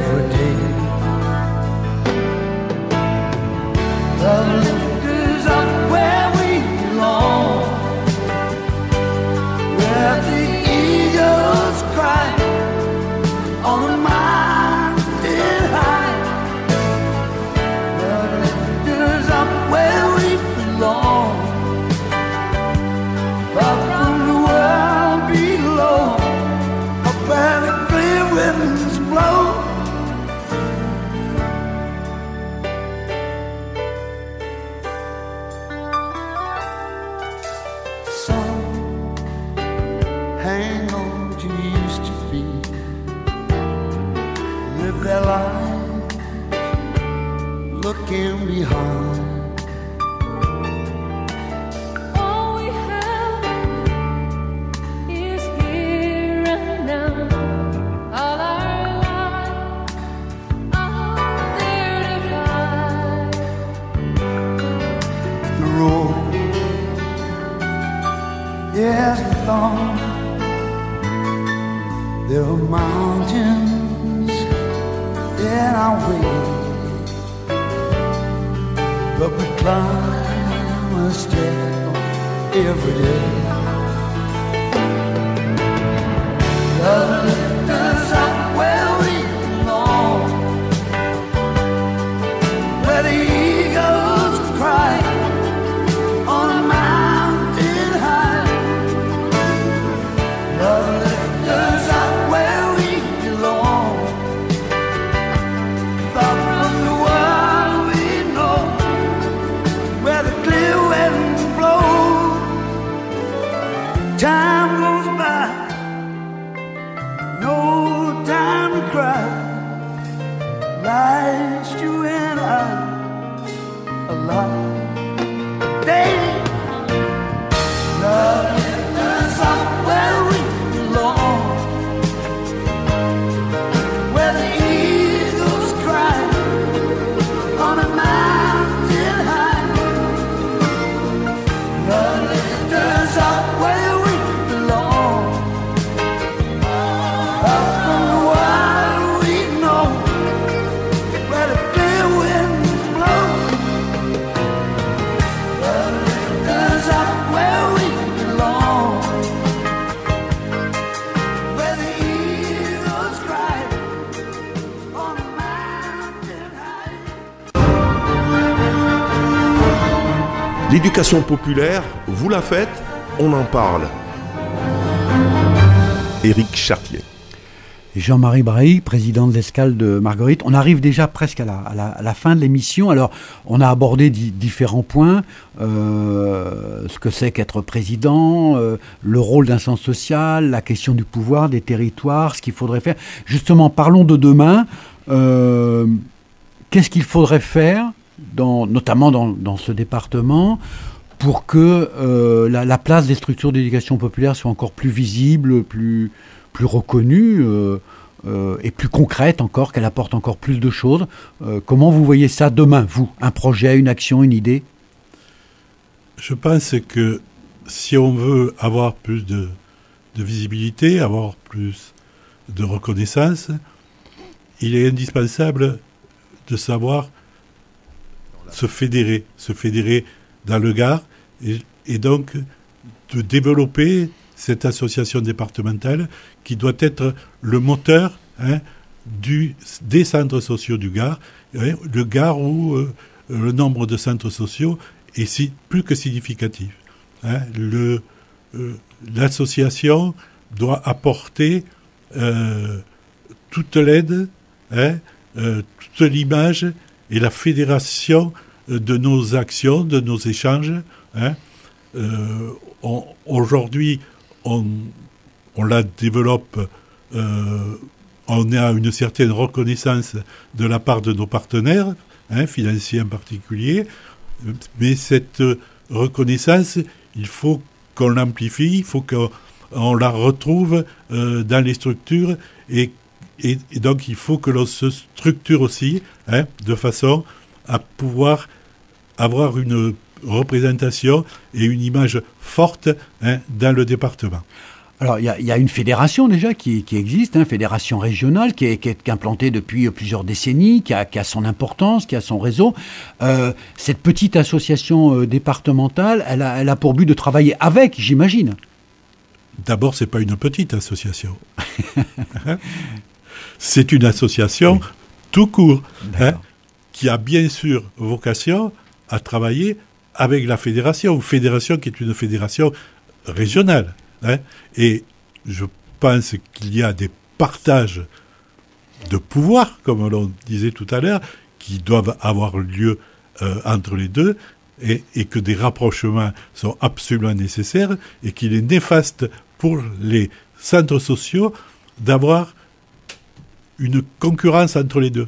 Every day. Populaire, vous la faites, on en parle. Éric Chartier. Jean-Marie Brahy, président de l'escale de Marguerite. On arrive déjà presque à la, fin de l'émission. Alors, on a abordé di- différents points. euh, ce que c'est qu'être président, euh, le rôle d'un sens social, la question du pouvoir, des territoires, ce qu'il faudrait faire. Justement, parlons de demain. Euh, Qu'est-ce qu'il faudrait faire, dans, notamment dans ce département, pour que euh, la, la place des structures d'éducation populaire soit encore plus visible, plus, plus reconnue euh, euh, est plus concrète encore, qu'elle apporte encore plus de choses. Comment vous voyez ça demain, vous? Un projet, une action, une idée? Je pense que si on veut avoir plus de, de visibilité, avoir plus de reconnaissance, il est indispensable de savoir se fédérer, se fédérer dans le Gard et, donc de développer cette association départementale qui doit être le moteur hein, des centres sociaux du Gard, hein, le Gard où euh, le nombre de centres sociaux est plus que significatif. hein. Euh, L'association doit apporter euh, toute l'aide, toute l'image et la fédération de nos actions, de nos échanges. Hein. Euh, Aujourd'hui, on, la développe, euh, on a une certaine reconnaissance de la part de nos partenaires, hein, financiers en particulier, mais cette reconnaissance, il faut qu'on l'amplifie, il faut qu'on on la retrouve euh, dans les structures et donc il faut que l'on se structure aussi hein, de façon à pouvoir avoir une représentation et une image forte hein, dans le département. Alors, il y, a- il y a une fédération déjà qui, qui existe, hein, fédération régionale, qui est, qui est implantée depuis plusieurs décennies, qui a, qui a son importance, qui a son réseau. Euh, cette petite association euh, départementale, elle a, elle a pour but de travailler avec, j'imagine. D'abord, c'est pas une petite association. c'est une association tout court hein, qui a bien sûr vocation à travailler avec la fédération, fédération qui est une fédération régionale. hein. Et je pense qu'il y a des partages de pouvoir, comme l'on disait tout à l'heure, qui doivent avoir lieu euh, entre les deux, et que des rapprochements sont absolument nécessaires, et qu'il est néfaste pour les centres sociaux d'avoir une concurrence entre les deux.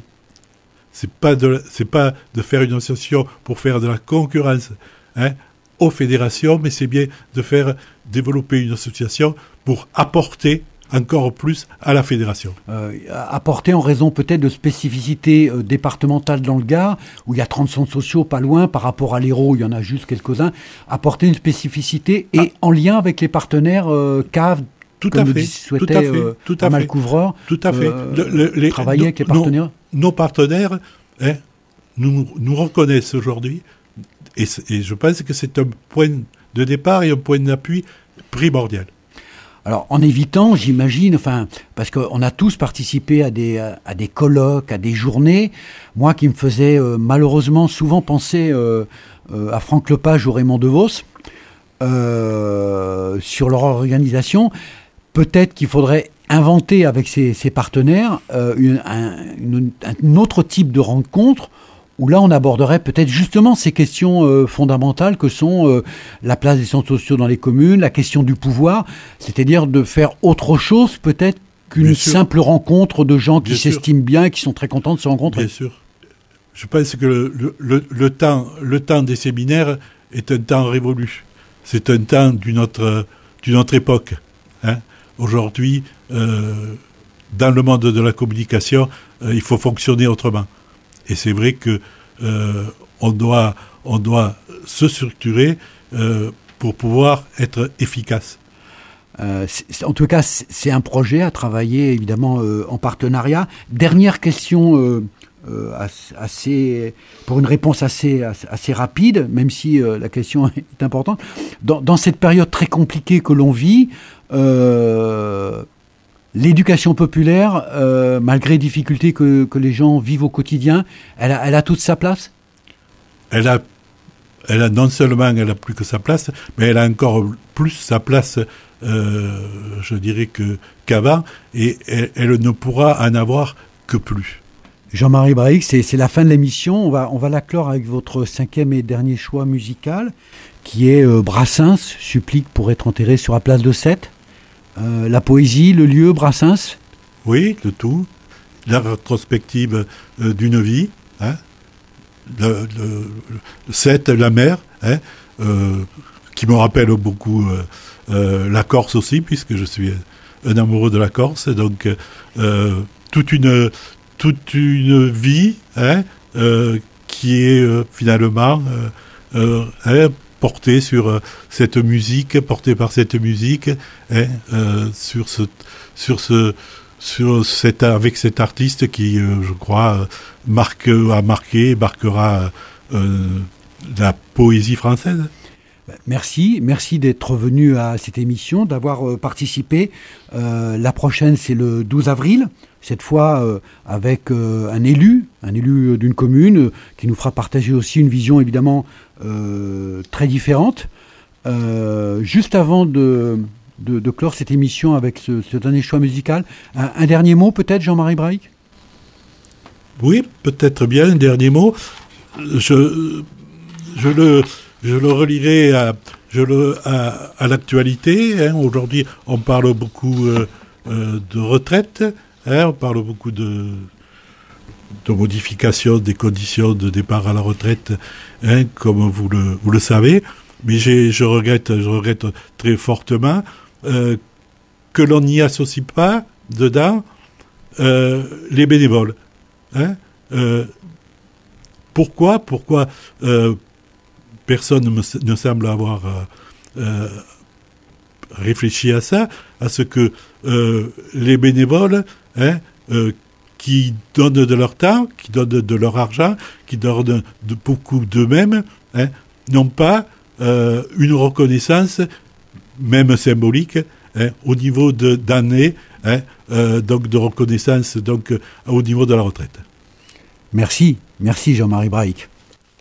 C'est pas de, c'est pas de faire une association pour faire de la concurrence hein, aux fédérations, mais c'est bien de faire développer une association pour apporter encore plus à la fédération. Euh, apporté en raison peut-être de spécificités euh, départementales dans le Gard, où il y a 30 centres sociaux pas loin, par rapport à l'Hérault, il y en a juste quelques-uns, apporter une spécificité et en lien avec les partenaires euh, CAV, Tout comme à fait, souhaitait tout à fait, euh, tout à fait. Couvreur, Tout à fait. euh, Le- le- les- travailler avec les nos- partenaires. Nos partenaires hein, nous, nous reconnaissent aujourd'hui et, je pense que c'est un point de départ et un point d'appui primordial. Alors, en évitant, j'imagine, enfin, parce qu'on a tous participé à des, à, à des colloques, à des journées, moi qui me faisais euh, malheureusement souvent penser euh, euh, à Franck Lepage ou Raymond DeVos, euh, sur leur organisation, peut-être qu'il faudrait inventer avec ses, ses partenaires euh, une- un, une- un autre type de rencontre où là on aborderait peut-être justement ces questions euh, fondamentales que sont euh, la place des centres sociaux dans les communes, la question du pouvoir, c'est-à-dire de faire autre chose peut-être qu'une simple rencontre de gens qui s'estiment bien et qui sont très contents de se rencontrer. Bien sûr. Je pense que le, le- le- le temps, le temps des séminaires est un temps révolu. C'est un temps d'une autre, d'une autre époque. hein. Aujourd'hui, euh, dans le monde de la communication, euh, il faut fonctionner autrement. Et c'est vrai que euh, on, doit, on doit se structurer pour pouvoir être efficace. En tout cas, c'est un projet à travailler évidemment en partenariat. Dernière question, as- assez, pour une réponse assez, assez, rapide, même si la question est importante. Dans, cette période très compliquée que l'on vit, l'éducation populaire, euh, malgré les difficultés que, que les gens vivent au quotidien, elle a, elle a toute sa place? Elle a, elle a non seulement elle a plus que sa place, mais elle a encore plus sa place, euh, je dirais que qu'avant, et elle, elle ne pourra en avoir que plus. Jean-Marie Braix, c'est c'est la fin de l'émission. On va, on va la clore avec votre cinquième et dernier choix musical, qui est euh, Brassens, supplique pour être enterré sur la place de Sète. Euh, la poésie, le lieu, Brassens. Oui, le tout, la rétrospective euh, d'une vie, hein, le, la mer, hein, euh, qui me rappelle beaucoup euh, la Corse aussi, puisque je suis un amoureux de la Corse, donc toute une vie hein, qui est finalement portée sur euh, cette musique, portée par cette musique, hein, euh, sur ce sur ce sur avec cet artiste qui, euh, je crois, marque a marqué, marquera la poésie française. Merci, merci d'être venu à cette émission, d'avoir participé. La prochaine, c'est le 12 avril, cette fois avec un élu, un élu d'une commune, qui nous fera partager aussi une vision évidemment très différente. Euh, juste avant de, de, clore cette émission avec ce, dernier choix musical, un, dernier mot peut-être, Jean-Marie Braille Oui, peut-être bien un dernier mot. Je, je le, je le relirai à, je le, à, à l'actualité. hein. Aujourd'hui, on parle beaucoup euh, euh, de retraite. hein. On parle beaucoup de, de modification des conditions de départ à la retraite, hein, comme vous le, savez. Mais je regrette, je regrette très fortement euh, que l'on n'y associe pas dedans euh, les bénévoles. Hein Euh, pourquoi pourquoi personne ne, semble avoir réfléchi à ça, à ce que les bénévoles hein, qui donnent de leur temps, qui donnent de leur argent, qui donnent beaucoup d'eux-mêmes, hein, n'ont pas euh, une reconnaissance, même symbolique, hein, au niveau d'années, hein, euh, donc de reconnaissance donc, euh, au niveau de la retraite. Merci, merci Jean-Marie Braille.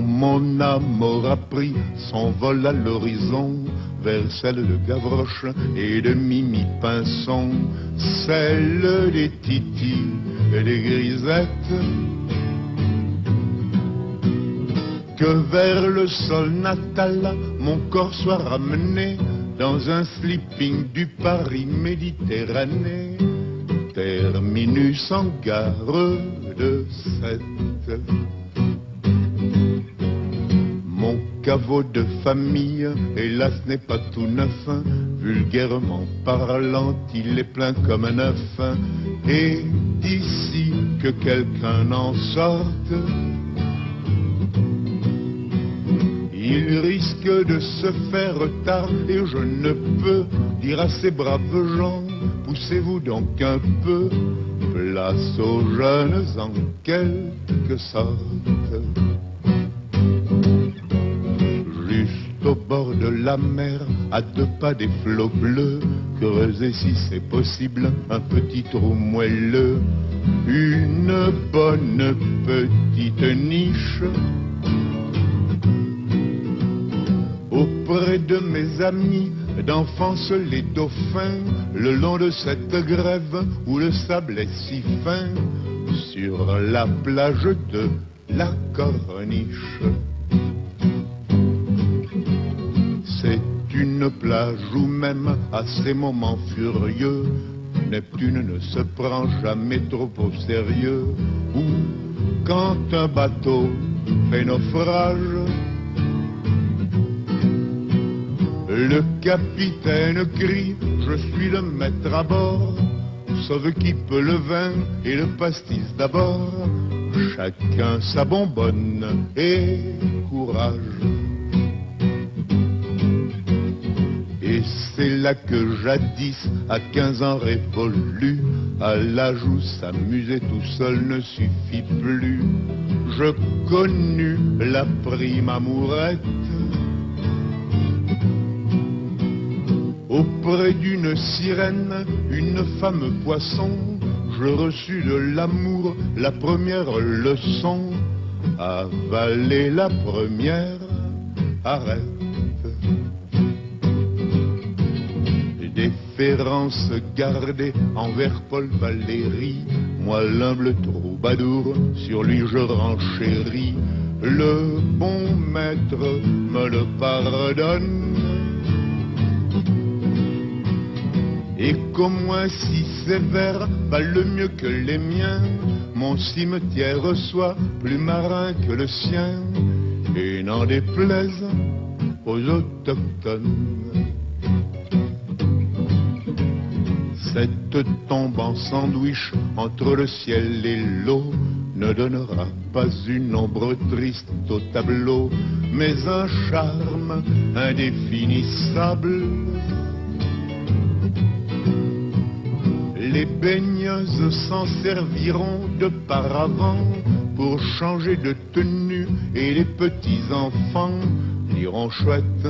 Mon âme aura pris son vol à l'horizon vers celle de Gavroche et de Mimi Pinson, celle des Titi et des Grisettes, que vers le sol natal mon corps soit ramené dans un sleeping du Paris Méditerranée, terminus en gare de Sète. Mon caveau de famille, hélas, n'est pas tout neuf. Vulgairement parlant, il est plein comme un œuf. Et d'ici que quelqu'un en sorte, il risque de se faire tard et je ne peux dire à ces braves gens, poussez-vous donc un peu, place aux jeunes en quelque sorte. Au bord de la mer, à deux pas des flots bleus, creuser si c'est possible un petit trou moelleux, une bonne petite niche. Auprès de mes amis d'enfance les dauphins, le long de cette grève où le sable est si fin, sur la plage de la Corniche. Une plage où même à ces moments furieux, Neptune ne se prend jamais trop au sérieux. Ou quand un bateau fait naufrage, le capitaine crie, je suis le maître à bord, sauve qui peut le vin et le pastis d'abord, chacun sa bonbonne et courage. C'est là que jadis, à 15 ans révolu, à l'âge où s'amuser tout seul ne suffit plus, je connus la prime amourette. Auprès d'une sirène, une femme poisson, je reçus de l'amour la première leçon. Avaler la première, arrête. Déférence gardée envers Paul Valéry, moi l'humble troubadour, sur lui je renchéris. Le bon maître me le pardonne. Et qu'au moins si sévère valent mieux que les miens, mon cimetière soit plus marin que le sien, et n'en déplaise aux autochtones. Cette tombe en sandwich entre le ciel et l'eau ne donnera pas une ombre triste au tableau, mais un charme indéfinissable. Les baigneuses s'en serviront de paravent pour changer de tenue et les petits enfants diront chouette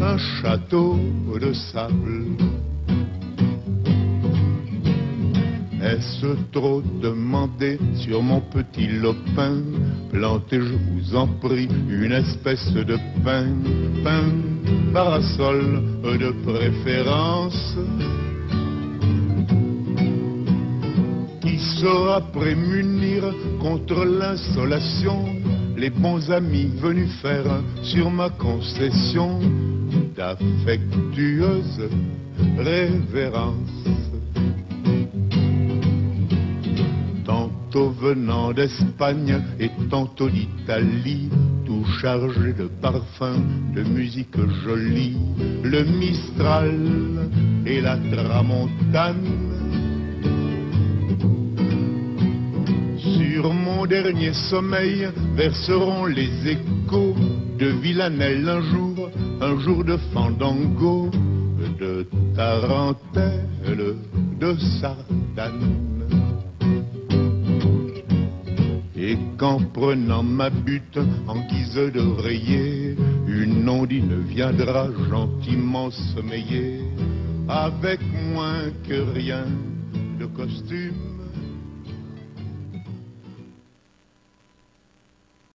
un château de sable. Est-ce trop demandé sur mon petit lopin? Plantez, je vous en prie, une espèce de pain, pain, parasol de préférence, qui saura prémunir contre l'insolation les bons amis venus faire sur ma concession d'affectueuses révérences? Venant d'Espagne et tantôt d'Italie, tout chargé de parfums, de musique jolie, le Mistral et la Tramontane. Sur mon dernier sommeil verseront les échos de Villanelle un jour, un jour de fandango, de tarentelle, de sardane. Et qu'en prenant ma butte en guise d'oreiller, une ondine viendra gentiment sommeiller, avec moins que rien de costume